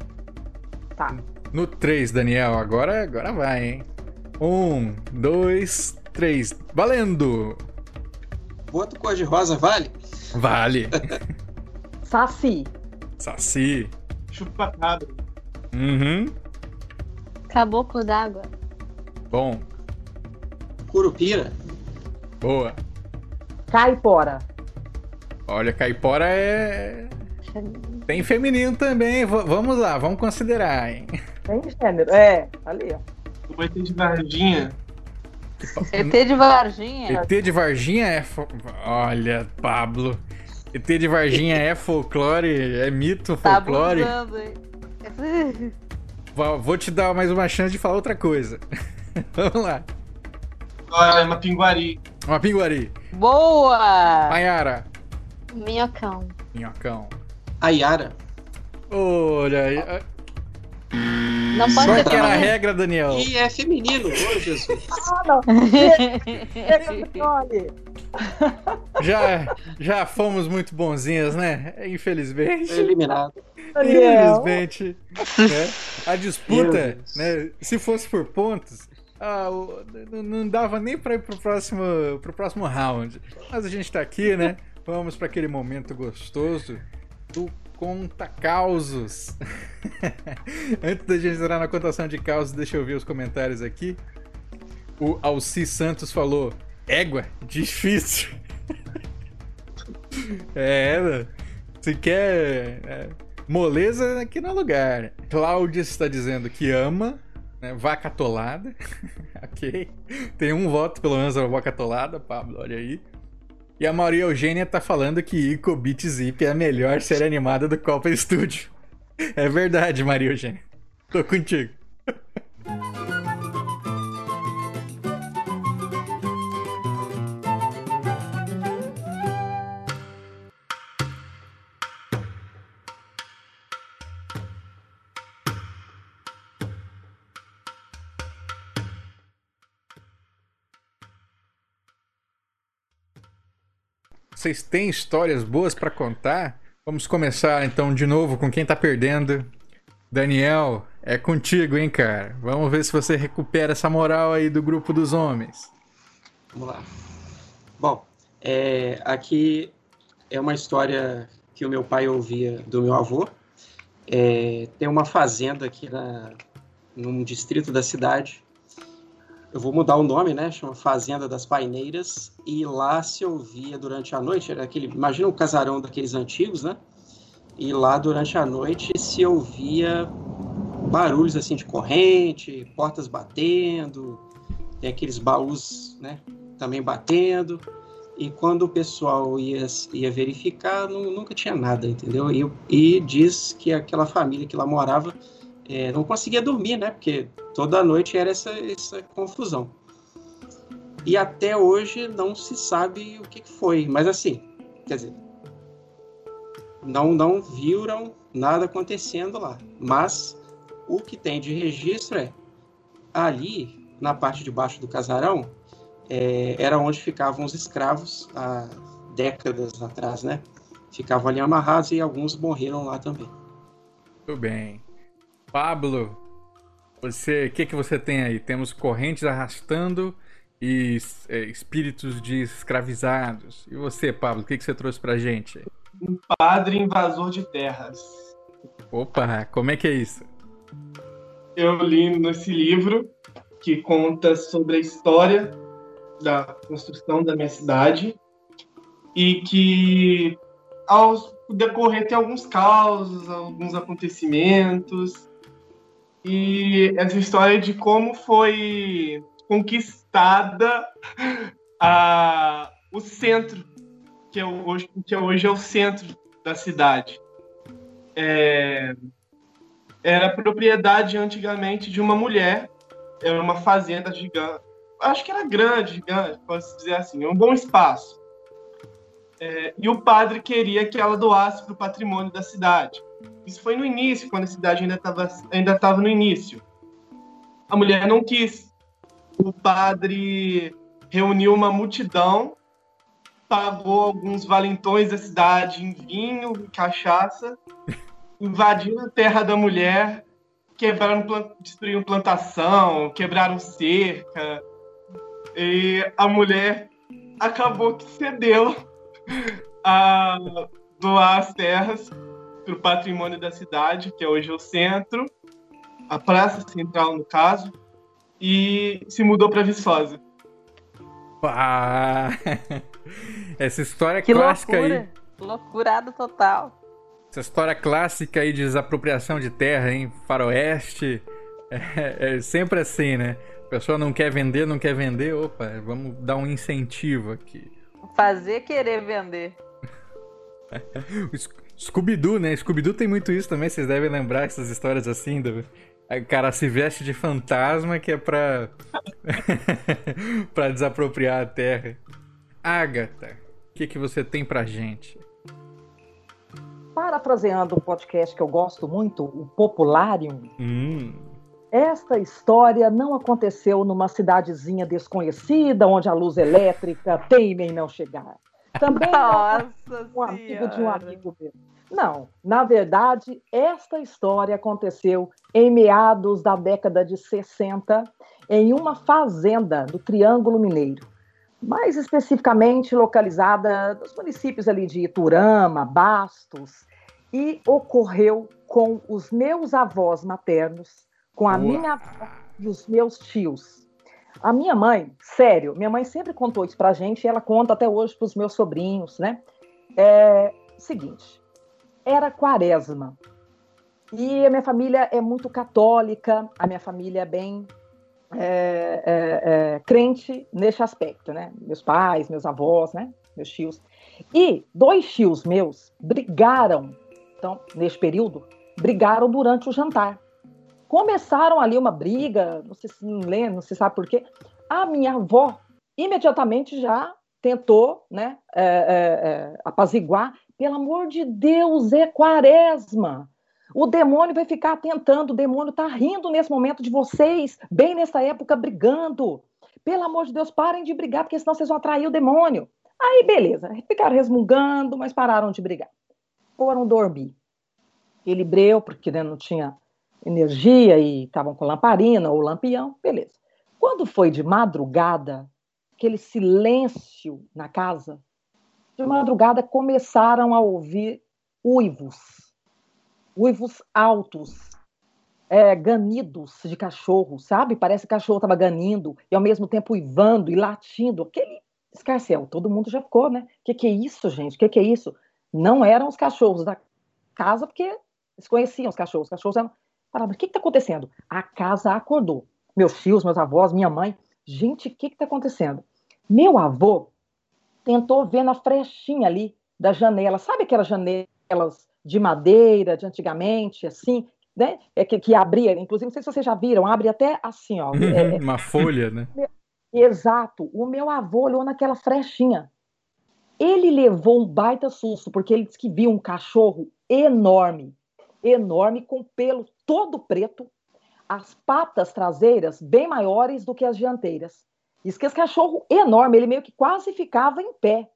Tá. No 3, Daniel, agora, agora vai, hein? Um, dois, três. Valendo! Boto cor-de-rosa, vale? Vale! Saci. Saci. Chupacabra. Uhum. Caboclo d'água. Bom, Curupira, boa. Caipora. Olha, caipora é. Tem feminino também. V- vamos lá, vamos considerar, hein? Tem gênero. É, ali, ó. O ET de Varginha. ET de Varginha. ET de Varginha é. fo- Olha, Pablo. ET de Varginha é folclore, é mito Tá folclore. abusando, hein? Vou te dar mais uma chance de falar outra coisa. Vamos lá. Olha, uma pinguari. Uma pinguari. Boa! Maiara. Minhocão. Minhocão. a Yara, Olha aí. Não pode Qual ser que era a regra, Daniel? e é feminino, ô Jesus. Ah, não. Olha. Já, já fomos muito bonzinhos, né? Infelizmente. Eliminado. Daniel. Infelizmente. né? A disputa, né? Se fosse por pontos, ah, não- dava nem pra ir pro próximo, pro próximo round. Mas a gente tá aqui, né? Vamos para aquele momento gostoso do conta causos. Antes da gente entrar na contação de causos, deixa eu ver os comentários aqui. O Alci Santos falou: égua, difícil. é, né? se quer é, moleza, aqui no lugar. Cláudia está dizendo que ama, né? Vaca atolada. ok. Tem um voto, pelo menos, a vaca atolada, Pablo, olha aí. E a Maria Eugênia tá falando que Ico Beat Zip é a melhor série animada do Copa Studio. É verdade, Maria Eugênia. Tô contigo. Vocês têm histórias boas pra contar? Vamos começar então de novo com quem tá perdendo. Daniel, é contigo, hein, cara? Vamos ver se você recupera essa moral aí do grupo dos homens. Vamos lá. Bom, é, aqui é uma história que o meu pai ouvia do meu avô. É, tem uma fazenda aqui na, num distrito da cidade. Eu vou mudar o nome, né? Chama Fazenda das Paineiras. E lá se ouvia durante a noite, era aquele, imagina um casarão daqueles antigos, né? E lá durante a noite se ouvia barulhos assim de corrente, portas batendo, tem aqueles baús, né? Também batendo. E quando o pessoal ia, ia verificar, não, nunca tinha nada, entendeu? E, e, diz que aquela família que lá morava é, não conseguia dormir, né? Porque toda noite era essa, essa confusão. E até hoje não se sabe o que foi. Mas assim, quer dizer, não, não viram nada acontecendo lá. Mas o que tem de registro é ali, na parte de baixo do casarão, é, era onde ficavam os escravos há décadas atrás, né? Ficavam ali amarrados e alguns morreram lá também. Muito bem. Pablo, você, o que, que você tem aí? Temos correntes arrastando e é, espíritos de escravizados. E você, Pablo, o que, que você trouxe pra gente? Um padre invasor de terras. Opa, como é que é isso? Eu li nesse livro que conta sobre a história da construção da minha cidade e que ao decorrer tem alguns causos, alguns acontecimentos e essa história de como foi conquistada a, o centro que é hoje que hoje é o centro da cidade é, era propriedade antigamente de uma mulher era uma fazenda gigante acho que era grande, gigante, posso dizer assim, um bom espaço. É, e o padre queria que ela doasse para o patrimônio da cidade. Isso foi no início, quando a cidade ainda estava ainda tava no início. A mulher não quis. O padre reuniu uma multidão, pagou alguns valentões da cidade em vinho, em cachaça, invadiu a terra da mulher, quebraram, destruíram plantação, quebraram cerca, e a mulher acabou que cedeu a doar as terras para o patrimônio da cidade, que é hoje o centro, a praça central no caso, e se mudou para Viçosa. Ah, essa história que clássica loucura. aí. Loucurado total. Essa história clássica aí de desapropriação de terra, em Faroeste. É, é sempre assim, né? A pessoa não quer vender, não quer vender, opa, vamos dar um incentivo aqui. Fazer querer vender. Scooby-Doo, né? Scooby-Doo tem muito isso também, vocês devem lembrar essas histórias assim. Do... O cara se veste de fantasma que é pra. pra desapropriar a terra. Agatha, o que, que você tem pra gente? Parafraseando um podcast que eu gosto muito, o Popularium. Hum. Esta história não aconteceu numa cidadezinha desconhecida, onde a luz elétrica teima em não chegar. Também Nossa um amigo de um amigo meu. Não, na verdade, esta história aconteceu em meados da década de 60, em uma fazenda do Triângulo Mineiro, mais especificamente localizada nos municípios ali de Iturama, Bastos, e ocorreu com os meus avós maternos, com a minha avó e os meus tios. A minha mãe, sério, minha mãe sempre contou isso pra gente e ela conta até hoje pros meus sobrinhos, né? É seguinte, era quaresma. E a minha família é muito católica, a minha família é bem é, é, é, crente nesse aspecto, né? Meus pais, meus avós, né? Meus tios. E dois tios meus brigaram, então, nesse período, brigaram durante o jantar começaram ali uma briga, não se não lembro, não se sabe por quê. A minha avó imediatamente já tentou né, é, é, é, apaziguar. Pelo amor de Deus, é quaresma. O demônio vai ficar tentando, o demônio está rindo nesse momento de vocês, bem nessa época, brigando. Pelo amor de Deus, parem de brigar, porque senão vocês vão atrair o demônio. Aí, beleza, ficaram resmungando, mas pararam de brigar. Foram dormir. Ele breu, porque né, não tinha energia e estavam com lamparina ou lampião, beleza. Quando foi de madrugada, aquele silêncio na casa, de madrugada começaram a ouvir uivos, uivos altos, é, ganidos de cachorro, sabe? Parece que o cachorro estava ganindo e ao mesmo tempo uivando e latindo. Aquele escarcel, todo mundo já ficou, né? O que, que é isso, gente? O que, que é isso? Não eram os cachorros da casa, porque eles conheciam os cachorros. Os cachorros eram. Falavam, o que está acontecendo? A casa acordou. Meus tios, meus avós, minha mãe. Gente, o que está acontecendo? Meu avô tentou ver na frechinha ali da janela. Sabe aquelas janelas de madeira de antigamente, assim? Né? É que, que abria, inclusive, não sei se vocês já viram, abre até assim, ó. É, Uma folha, né? Exato. O meu avô olhou naquela frechinha. Ele levou um baita susto, porque ele disse que viu um cachorro enorme, enorme, com pelo todo preto, as patas traseiras bem maiores do que as dianteiras. Diz que esse cachorro enorme, ele meio que quase ficava em pé.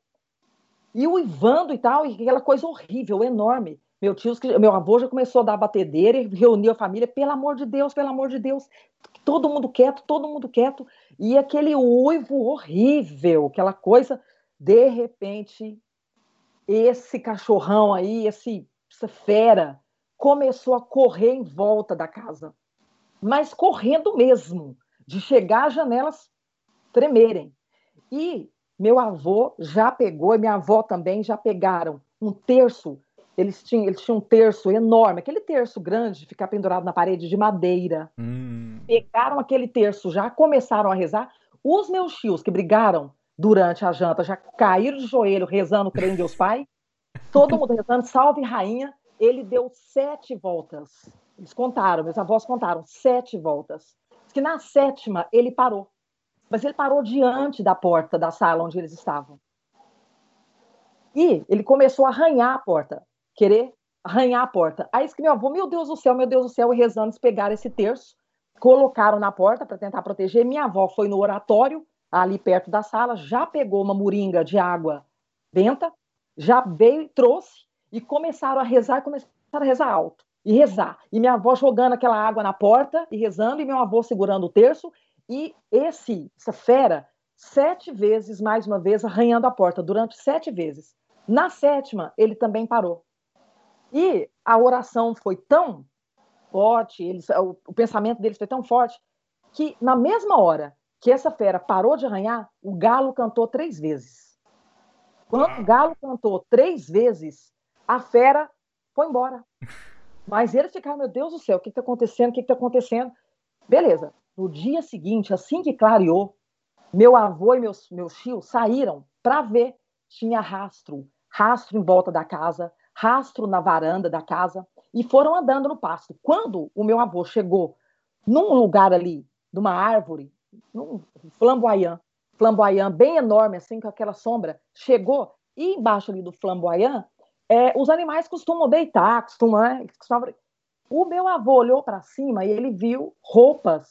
E uivando e tal, e aquela coisa horrível, enorme. Meu tio, meu avô já começou a dar batedeira e reuniu a família, pelo amor de Deus, pelo amor de Deus, todo mundo quieto, todo mundo quieto, e aquele uivo horrível, aquela coisa, de repente, esse cachorrão aí, esse, essa fera, começou a correr em volta da casa, mas correndo mesmo, de chegar às janelas tremerem. E meu avô já pegou, e minha avó também já pegaram um terço. Eles tinham, eles tinham um terço enorme, aquele terço grande de ficar pendurado na parede de madeira. Hum. Pegaram aquele terço, já começaram a rezar. Os meus tios que brigaram durante a janta já caíram de joelho rezando, crendo em Deus Pai. Todo mundo rezando, salve rainha. Ele deu sete voltas. Eles contaram, meus avós contaram, sete voltas. Que na sétima ele parou mas ele parou diante da porta da sala onde eles estavam. E ele começou a arranhar a porta, querer arranhar a porta. Aí disse que meu avô, meu Deus do céu, meu Deus do céu, e rezando, eles pegaram esse terço, colocaram na porta para tentar proteger. Minha avó foi no oratório, ali perto da sala, já pegou uma moringa de água benta, já veio e trouxe, e começaram a rezar, e começaram a rezar alto, e rezar. E minha avó jogando aquela água na porta, e rezando, e meu avô segurando o terço, e esse, essa fera, sete vezes, mais uma vez, arranhando a porta, durante sete vezes. Na sétima, ele também parou. E a oração foi tão forte, eles, o, o pensamento deles foi tão forte, que na mesma hora que essa fera parou de arranhar, o galo cantou três vezes. Quando o galo cantou três vezes, a fera foi embora. Mas eles ficaram, meu Deus do céu, o que está acontecendo? O que está acontecendo? Beleza. No dia seguinte, assim que clareou, meu avô e meus, meus tios saíram para ver. Tinha rastro, rastro em volta da casa, rastro na varanda da casa, e foram andando no pasto. Quando o meu avô chegou num lugar ali, numa árvore, num flamboyant, flamboyant bem enorme, assim, com aquela sombra, chegou, e embaixo ali do flamboyant, é, os animais costumam deitar, costumam, né. O meu avô olhou para cima e ele viu roupas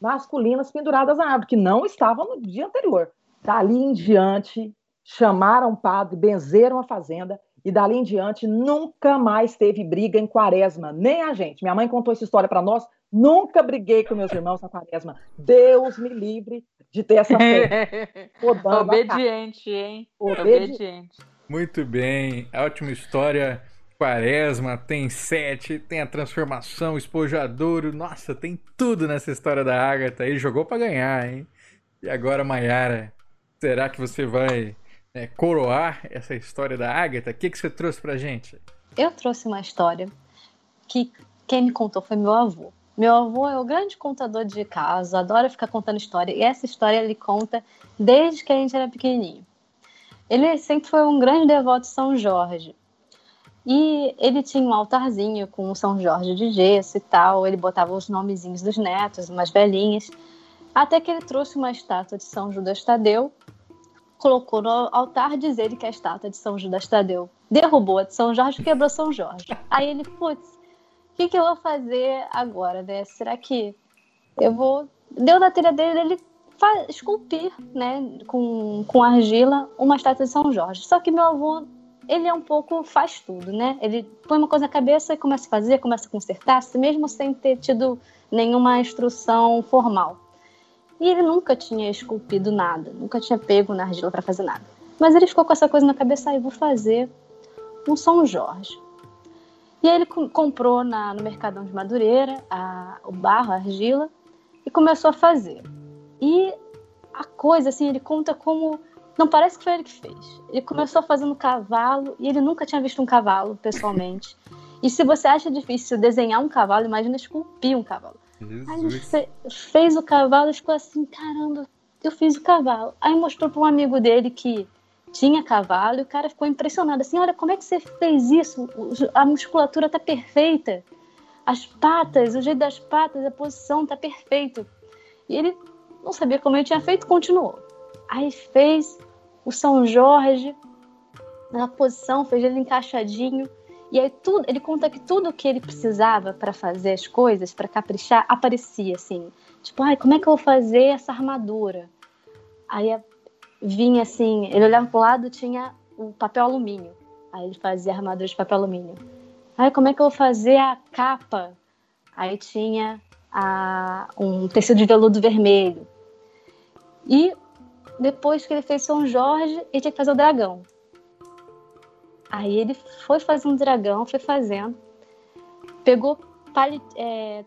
masculinas penduradas na árvore, que não estavam no dia anterior. Dali em diante, chamaram o padre, benzeram a fazenda, e dali em diante nunca mais teve briga em quaresma, nem a gente. Minha mãe contou essa história para nós, nunca briguei com meus irmãos na quaresma. Deus me livre de ter essa fé. Obediente, hein? Obediente. Muito bem, ótima história. Quaresma, tem sete, tem a transformação, espojadouro. Nossa, tem tudo nessa história da Agatha aí. Jogou para ganhar, hein? E agora, Mayara, será que você vai né, coroar essa história da Agatha? O que, que você trouxe pra gente? Eu trouxe uma história que quem me contou foi meu avô. Meu avô é o grande contador de casos, adora ficar contando história. E essa história ele conta desde que a gente era pequenininho. Ele sempre foi um grande devoto de São Jorge. E ele tinha um altarzinho com São Jorge de gesso e tal. Ele botava os nomezinhos dos netos, umas velhinhas. Até que ele trouxe uma estátua de São Judas Tadeu, colocou no altar, diz ele que a estátua de São Judas Tadeu derrubou a de São Jorge, quebrou São Jorge. Aí ele, putz, o que, que eu vou fazer agora, né? Será que eu vou. Deu na telha dele ele esculpir, né, com, com argila, uma estátua de São Jorge. Só que meu avô ele é um pouco faz tudo, né? Ele põe uma coisa na cabeça e começa a fazer, começa a consertar, mesmo sem ter tido nenhuma instrução formal. E ele nunca tinha esculpido nada, nunca tinha pego na argila para fazer nada. Mas ele ficou com essa coisa na cabeça, ah, vou fazer um São Jorge. E aí ele comprou na, no Mercadão de Madureira a, o barro, a argila, e começou a fazer. E a coisa, assim, ele conta como. Não parece que foi ele que fez. Ele começou fazendo cavalo e ele nunca tinha visto um cavalo pessoalmente. E se você acha difícil desenhar um cavalo, imagina esculpir um cavalo. Jesus. Aí ele fe fez o cavalo e ficou assim: caramba, eu fiz o cavalo. Aí mostrou para um amigo dele que tinha cavalo e o cara ficou impressionado assim: olha, como é que você fez isso? A musculatura tá perfeita. As patas, o jeito das patas, a posição tá perfeito. E ele não sabia como ele tinha feito, continuou. Aí fez o São Jorge na posição, fez ele encaixadinho. E aí tudo, ele conta que tudo que ele precisava para fazer as coisas, para caprichar, aparecia assim. Tipo, ai, como é que eu vou fazer essa armadura? Aí vinha assim, ele olhava pro lado, tinha o papel alumínio. Aí ele fazia armadura de papel alumínio. Aí como é que eu vou fazer a capa? Aí tinha a, um tecido de veludo vermelho. E depois que ele fez São Jorge, ele tinha que fazer o dragão. Aí ele foi fazer um dragão, foi fazendo, pegou é,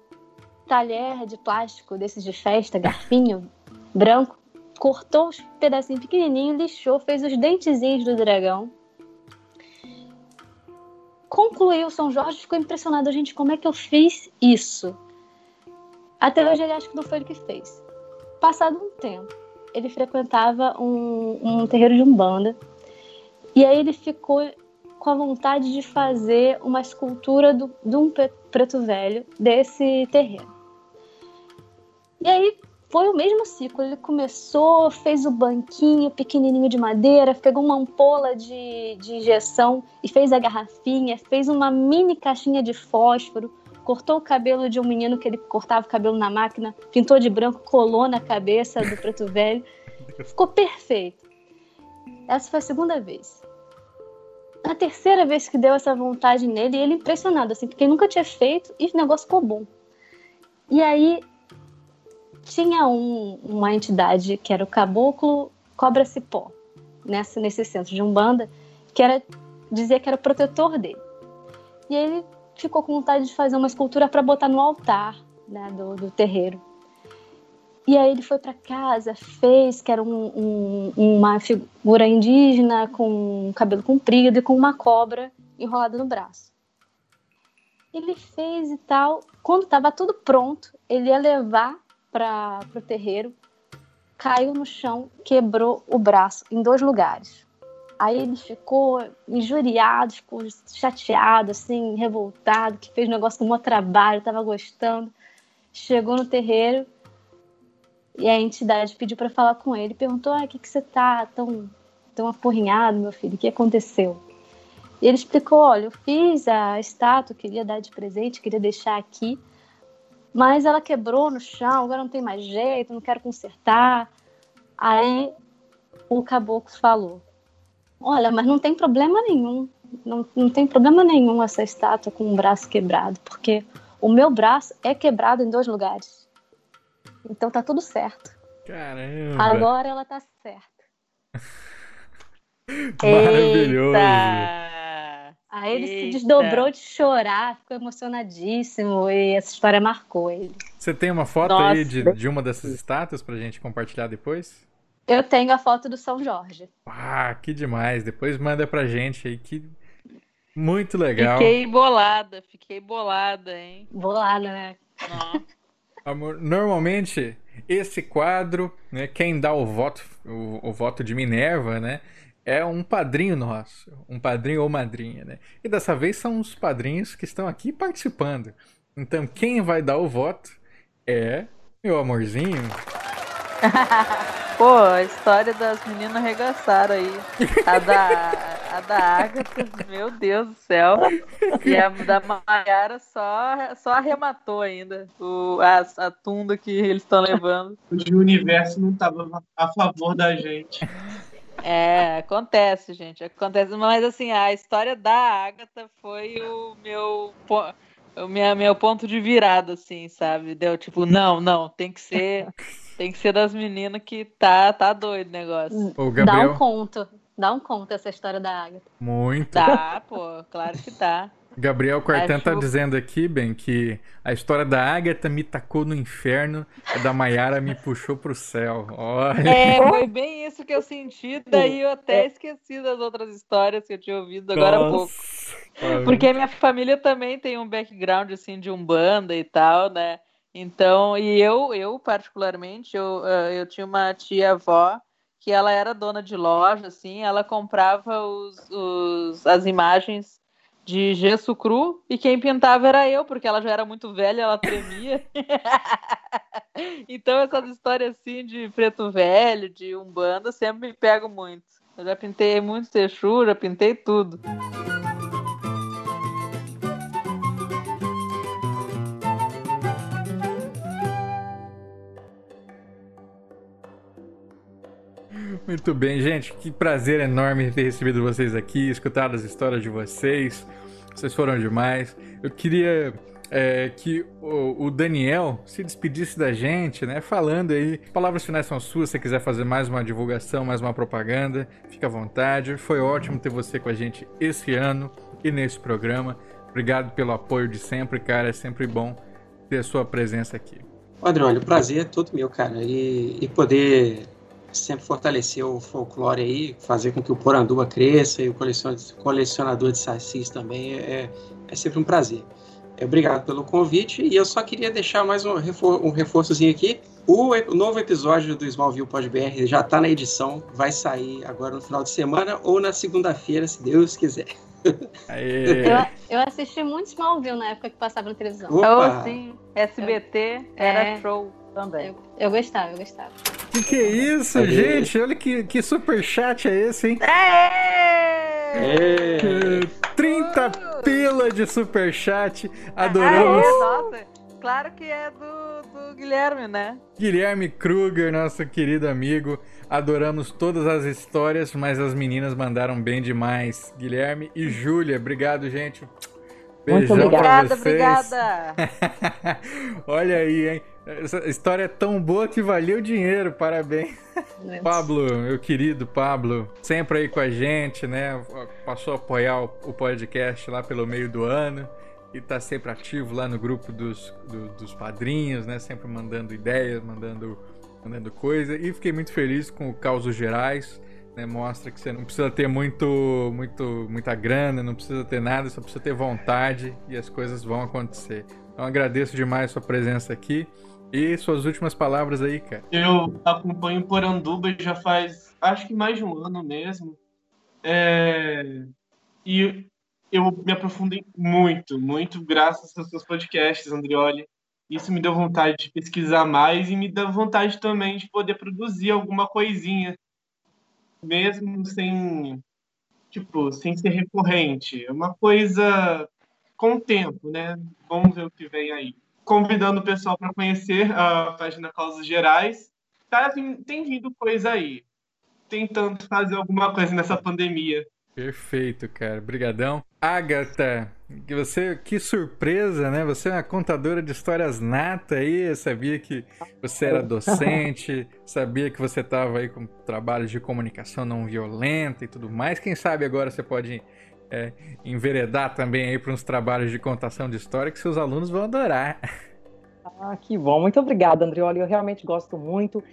talher de plástico desses de festa, garfinho branco, cortou os pedacinhos pequenininhos, lixou, fez os dentezinhos do dragão. Concluiu São Jorge, ficou impressionado, gente, como é que eu fiz isso? Até hoje ele acha que não foi ele que fez. Passado um tempo, ele frequentava um, um terreiro de umbanda e aí ele ficou com a vontade de fazer uma escultura do, de um preto velho desse terreno. E aí foi o mesmo ciclo. Ele começou, fez o banquinho pequenininho de madeira, pegou uma ampola de, de injeção e fez a garrafinha, fez uma mini caixinha de fósforo, cortou o cabelo de um menino que ele cortava o cabelo na máquina, pintou de branco, colou na cabeça do preto velho. Ficou perfeito. Essa foi a segunda vez. Na terceira vez que deu essa vontade nele, ele impressionado, assim, porque ele nunca tinha feito e o negócio ficou bom. E aí tinha um, uma entidade que era o Caboclo Cobra Cipó, nessa, nesse centro de Umbanda, que era dizia que era o protetor dele. E ele ficou com vontade de fazer uma escultura para botar no altar né, do, do, terreiro. E aí ele foi para casa, fez, que era um, um, uma figura indígena com cabelo comprido e com uma cobra enrolada no braço. Ele fez e tal. Quando estava tudo pronto, ele ia levar para o terreiro, caiu no chão, quebrou o braço em dois lugares. Aí ele ficou injuriado, ficou chateado, assim, revoltado, que fez negócio com o trabalho, estava gostando. Chegou no terreiro e a entidade pediu para falar com ele, perguntou: "Ah, o que que você tá tão tão aporrinhado, meu filho? O que aconteceu?" E ele explicou: "Olha, eu fiz a estátua, queria dar de presente, queria deixar aqui, mas ela quebrou no chão, agora não tem mais jeito, não quero consertar. Aí o caboclo falou: Olha, mas não tem problema nenhum. Não, não tem problema nenhum essa estátua com o braço quebrado, porque o meu braço é quebrado em dois lugares. Então tá tudo certo. Caramba! Agora ela tá certa. Maravilhoso! Eita! Aí ele Eita. se desdobrou de chorar, ficou emocionadíssimo e essa história marcou ele. Você tem uma foto Nossa. aí de, de uma dessas estátuas pra gente compartilhar depois? Eu tenho a foto do São Jorge. Ah, que demais. Depois manda pra gente aí, que muito legal. Fiquei bolada, fiquei bolada, hein? Bolada, né? Amor, normalmente esse quadro, né, quem dá o voto, o, o voto de Minerva, né, é um padrinho nosso, um padrinho ou madrinha, né? E dessa vez são os padrinhos que estão aqui participando. Então, quem vai dar o voto é meu amorzinho. Pô, a história das meninas arregaçaram aí. A da, a da Agatha, meu Deus do céu. E a da Maiara só, só arrematou ainda o, a, a tunda que eles estão levando. O universo não estava a favor da gente. É, acontece, gente. Acontece, mas assim, a história da Agatha foi o meu o meu ponto de virada, assim, sabe? Deu tipo, não, não, tem que ser. Tem que ser das meninas que tá, tá doido o negócio. O Gabriel, Dá um conto. Dá um conto essa história da Agatha. Muito. Tá, pô, claro que tá. Gabriel Quartan tá dizendo aqui, bem, que a história da Agatha me tacou no inferno, a da Maiara me puxou pro céu. Olha. É, foi bem isso que eu senti, daí eu até esqueci das outras histórias que eu tinha ouvido agora há pouco. Nossa. Porque a minha família também tem um background assim de umbanda e tal, né? Então, e eu, eu particularmente, eu, ah, eu tinha uma tia avó que ela era dona de loja, assim, ela comprava os, os, as imagens de gesso cru e quem pintava era eu, porque ela já era muito velha, ela tremia. então essas histórias assim de preto velho, de umbanda, sempre me pegam muito. Eu já pintei muito Exu, já pintei tudo. Muito bem, gente. Que prazer enorme ter recebido vocês aqui, escutado as histórias de vocês. Vocês foram demais. Eu queria é, que o, o Daniel se despedisse da gente, né? Falando aí. Palavras finais são suas. Se quiser fazer mais uma divulgação, mais uma propaganda, fica à vontade. Foi ótimo ter você com a gente esse ano e nesse programa. Obrigado pelo apoio de sempre, cara. É sempre bom ter a sua presença aqui. Adriano, o prazer é todo meu, cara. E, e poder sempre fortalecer o folclore aí, fazer com que o Poranduba cresça e o colecion- colecionador de sacis também é, é sempre um prazer. É, Obrigado pelo convite e eu só queria deixar mais um, refor um reforçozinho aqui. O, novo episódio do Smallville Pod BR já está na edição, vai sair agora no final de semana ou na segunda-feira, se Deus quiser. Aê. Eu, eu assisti muito Smallville na época que passava na televisão. Opa! Oh, sim, SBT era É. show. Também. Eu, eu gostava, eu gostava. Que que é isso, Aê. gente? Olha que, que super chat é esse, hein? É! É. 30 pila de superchat. Ah, Adoramos. é? Nossa, claro que é do, do Guilherme, né? Guilherme Kruger, nosso querido amigo. Adoramos todas as histórias, mas as meninas mandaram bem demais. Guilherme e Júlia, obrigado, gente. Muito Beijão pra Obrigada, vocês. obrigada. Olha aí, hein? Essa história é tão boa que valeu dinheiro, parabéns. Pablo, meu querido Pablo, sempre aí com a gente, né? Passou a apoiar o o podcast lá pelo meio do ano e tá sempre ativo lá no grupo dos, do- dos padrinhos, né? Sempre mandando ideias, mandando, mandando coisa. E fiquei muito feliz com o Causos Gerais, né? Mostra que você não precisa ter muito, muito, muita grana, não precisa ter nada, só precisa ter vontade e as coisas vão acontecer. Então agradeço demais a sua presença aqui. E suas últimas palavras aí, cara. Eu acompanho Poranduba já faz acho que mais de um ano mesmo. É, E eu me aprofundei muito, muito graças aos seus podcasts, Andrioli. Isso me deu vontade de pesquisar mais e me deu vontade também de poder produzir alguma coisinha, mesmo sem, tipo, sem ser recorrente. É uma coisa com o tempo, né? Vamos ver o que vem aí convidando o pessoal para conhecer a página Causas Gerais. Tá, tem vindo coisa aí. Tentando fazer alguma coisa nessa pandemia. Perfeito, cara. Brigadão. Agatha, que você, que surpresa, né? Você é uma contadora de histórias nata aí. Eu sabia que você era docente, sabia que você estava aí com trabalhos de comunicação não violenta e tudo mais. Quem sabe agora você pode é, enveredar também aí para uns trabalhos de contação de história que seus alunos vão adorar. Ah, que bom. Muito obrigada, Andrioli. Eu realmente gosto muito.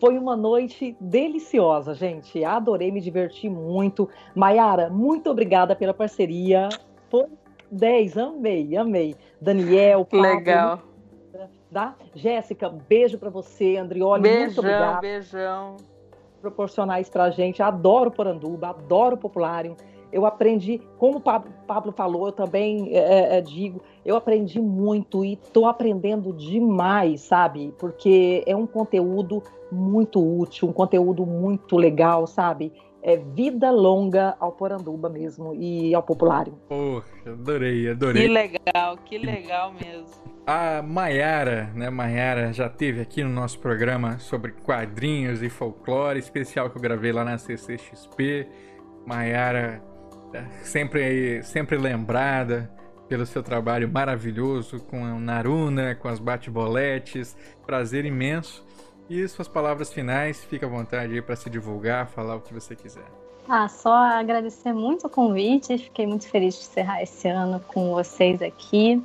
Foi uma noite deliciosa, gente. Adorei, me diverti muito. Maiara, muito obrigada pela parceria. Foi 10, amei, amei. Daniel, Pablo, Legal. tá? Jéssica, beijo pra você. Andrioli, muito Beijão, obrigada beijão. por proporcionar isso pra gente. Adoro Poranduba, adoro Populário. Eu aprendi, como o Pab- Pablo falou, eu também é, é, digo, eu aprendi muito e estou aprendendo demais, sabe? Porque é um conteúdo muito útil, um conteúdo muito legal, sabe? É vida longa ao Poranduba mesmo e ao Populário. Poxa, adorei, Que adorei. legal, que legal mesmo. A Maiara, né? Maiara já teve aqui no nosso programa sobre quadrinhos e folclore, especial que eu gravei lá na CCXP. Maiara sempre, sempre lembrada pelo seu trabalho maravilhoso com a Naruna, com as bate-boletes. Prazer imenso. E suas palavras finais, fica à vontade aí para se divulgar, falar o que você quiser. Ah, só agradecer muito o convite, fiquei muito feliz de encerrar esse ano com vocês aqui.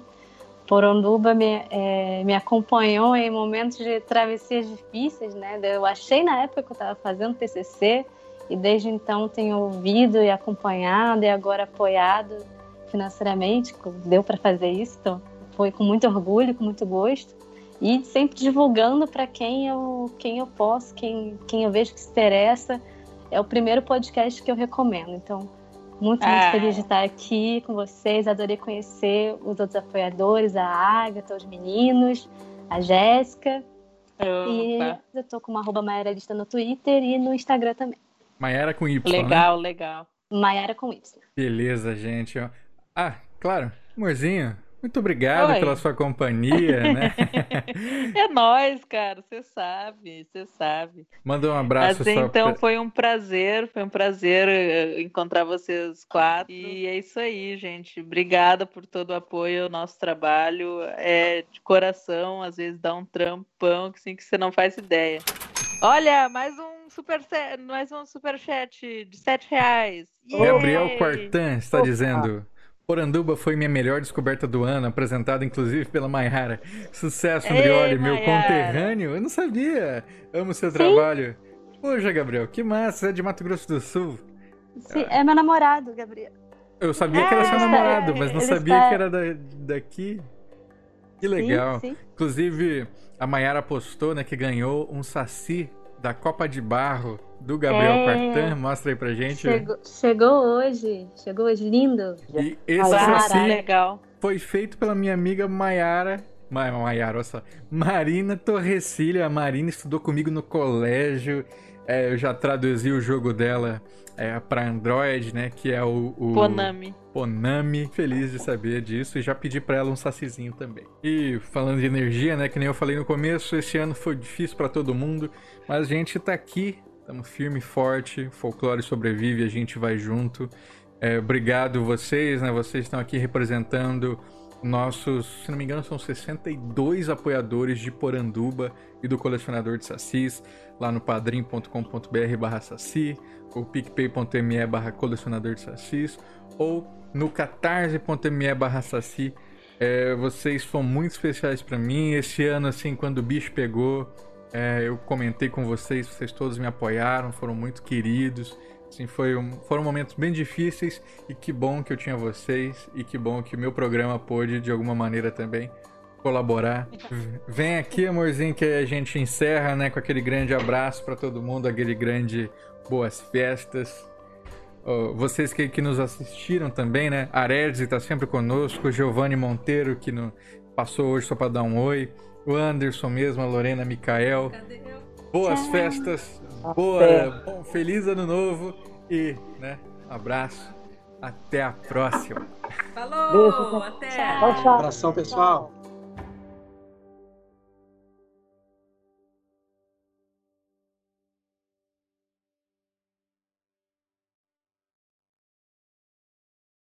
Poronduba me, é, me acompanhou em momentos de travessias difíceis, né? Eu achei na época que eu estava fazendo TCC e desde então tenho ouvido e acompanhado e agora apoiado financeiramente, deu para fazer isso, então foi com muito orgulho, com muito gosto e sempre divulgando para quem eu quem eu posso, quem quem eu vejo que se interessa. É o primeiro podcast que eu recomendo, então muito, muito ah. feliz de estar aqui com vocês. Adorei conhecer os outros apoiadores, a Agatha, os meninos, a Jéssica. E eu tô com uma arroba no Twitter e no Instagram também. Maiara com Y. Legal, né? legal. Maiara com Y. Beleza, gente. Ah, claro, amorzinho, muito obrigado Oi. pela sua companhia, né? é nós, cara, você sabe, você sabe. Manda um abraço Mas, então pra... foi um prazer, foi um prazer eh, encontrar vocês quatro. E é isso aí, gente. Obrigada por todo o apoio ao nosso trabalho. É de coração, às vezes dá um trampão assim que você não faz ideia. Olha, mais um super mais um super chat de sete reais. Gabriel Quartan está Opa. dizendo Poranduba foi minha melhor descoberta do ano, apresentada inclusive pela Mayara. Sucesso, Andrioli, meu conterrâneo. Eu não sabia. Amo seu Sim. trabalho. Poxa, Gabriel, que massa. Você é de Mato Grosso do Sul. Sim, é meu namorado, Gabriel. Eu sabia é, que era seu namorado, mas não sabia está... que era da, daqui. Que legal. Sim, sim. Inclusive, a Mayara postou, né, que ganhou um saci da Copa de Barro do Gabriel é, Quartan. Mostra aí pra gente. Chegou, chegou hoje. Chegou hoje, lindo. E esse saci legal. foi feito pela minha amiga Maiara. Ma Maiara, olha só. Marina Torrecilha. A Marina estudou comigo no colégio. É, eu já traduzi o jogo dela é, para Android, né? Que é o, o Ponami. Ponami. Feliz de saber disso e já pedi para ela um sacizinho também. E falando de energia, né? Que nem eu falei no começo, esse ano foi difícil para todo mundo, mas a gente tá aqui, estamos firme e forte. Folclore sobrevive, a gente vai junto. É, obrigado vocês, né? Vocês estão aqui representando nossos, se não me engano, são 62 apoiadores de Poranduba e do colecionador de sacis lá no padrim.com.br barra saci ou picpay.me barra colecionador de sacis, ou no catarse.me barra saci. É, vocês são muito especiais para mim. Esse ano, assim, quando o bicho pegou, é, eu comentei com vocês, vocês todos me apoiaram, foram muito queridos. Assim, foi um, foram momentos bem difíceis e que bom que eu tinha vocês e que bom que o meu programa pôde, de alguma maneira também, colaborar. Vem aqui, amorzinho, que a gente encerra, né, com aquele grande abraço para todo mundo, aquele grande boas festas. Oh, vocês que, que nos assistiram também, né? Arezzi está sempre conosco, Giovanni Monteiro, que no, passou hoje só para dar um oi, o Anderson mesmo, a Lorena Micael. Boas Tchau. festas, boa, bom, feliz ano novo e, né, abraço. Até a próxima. Falou, Beijo, até. Tchau, tchau. Abração, pessoal.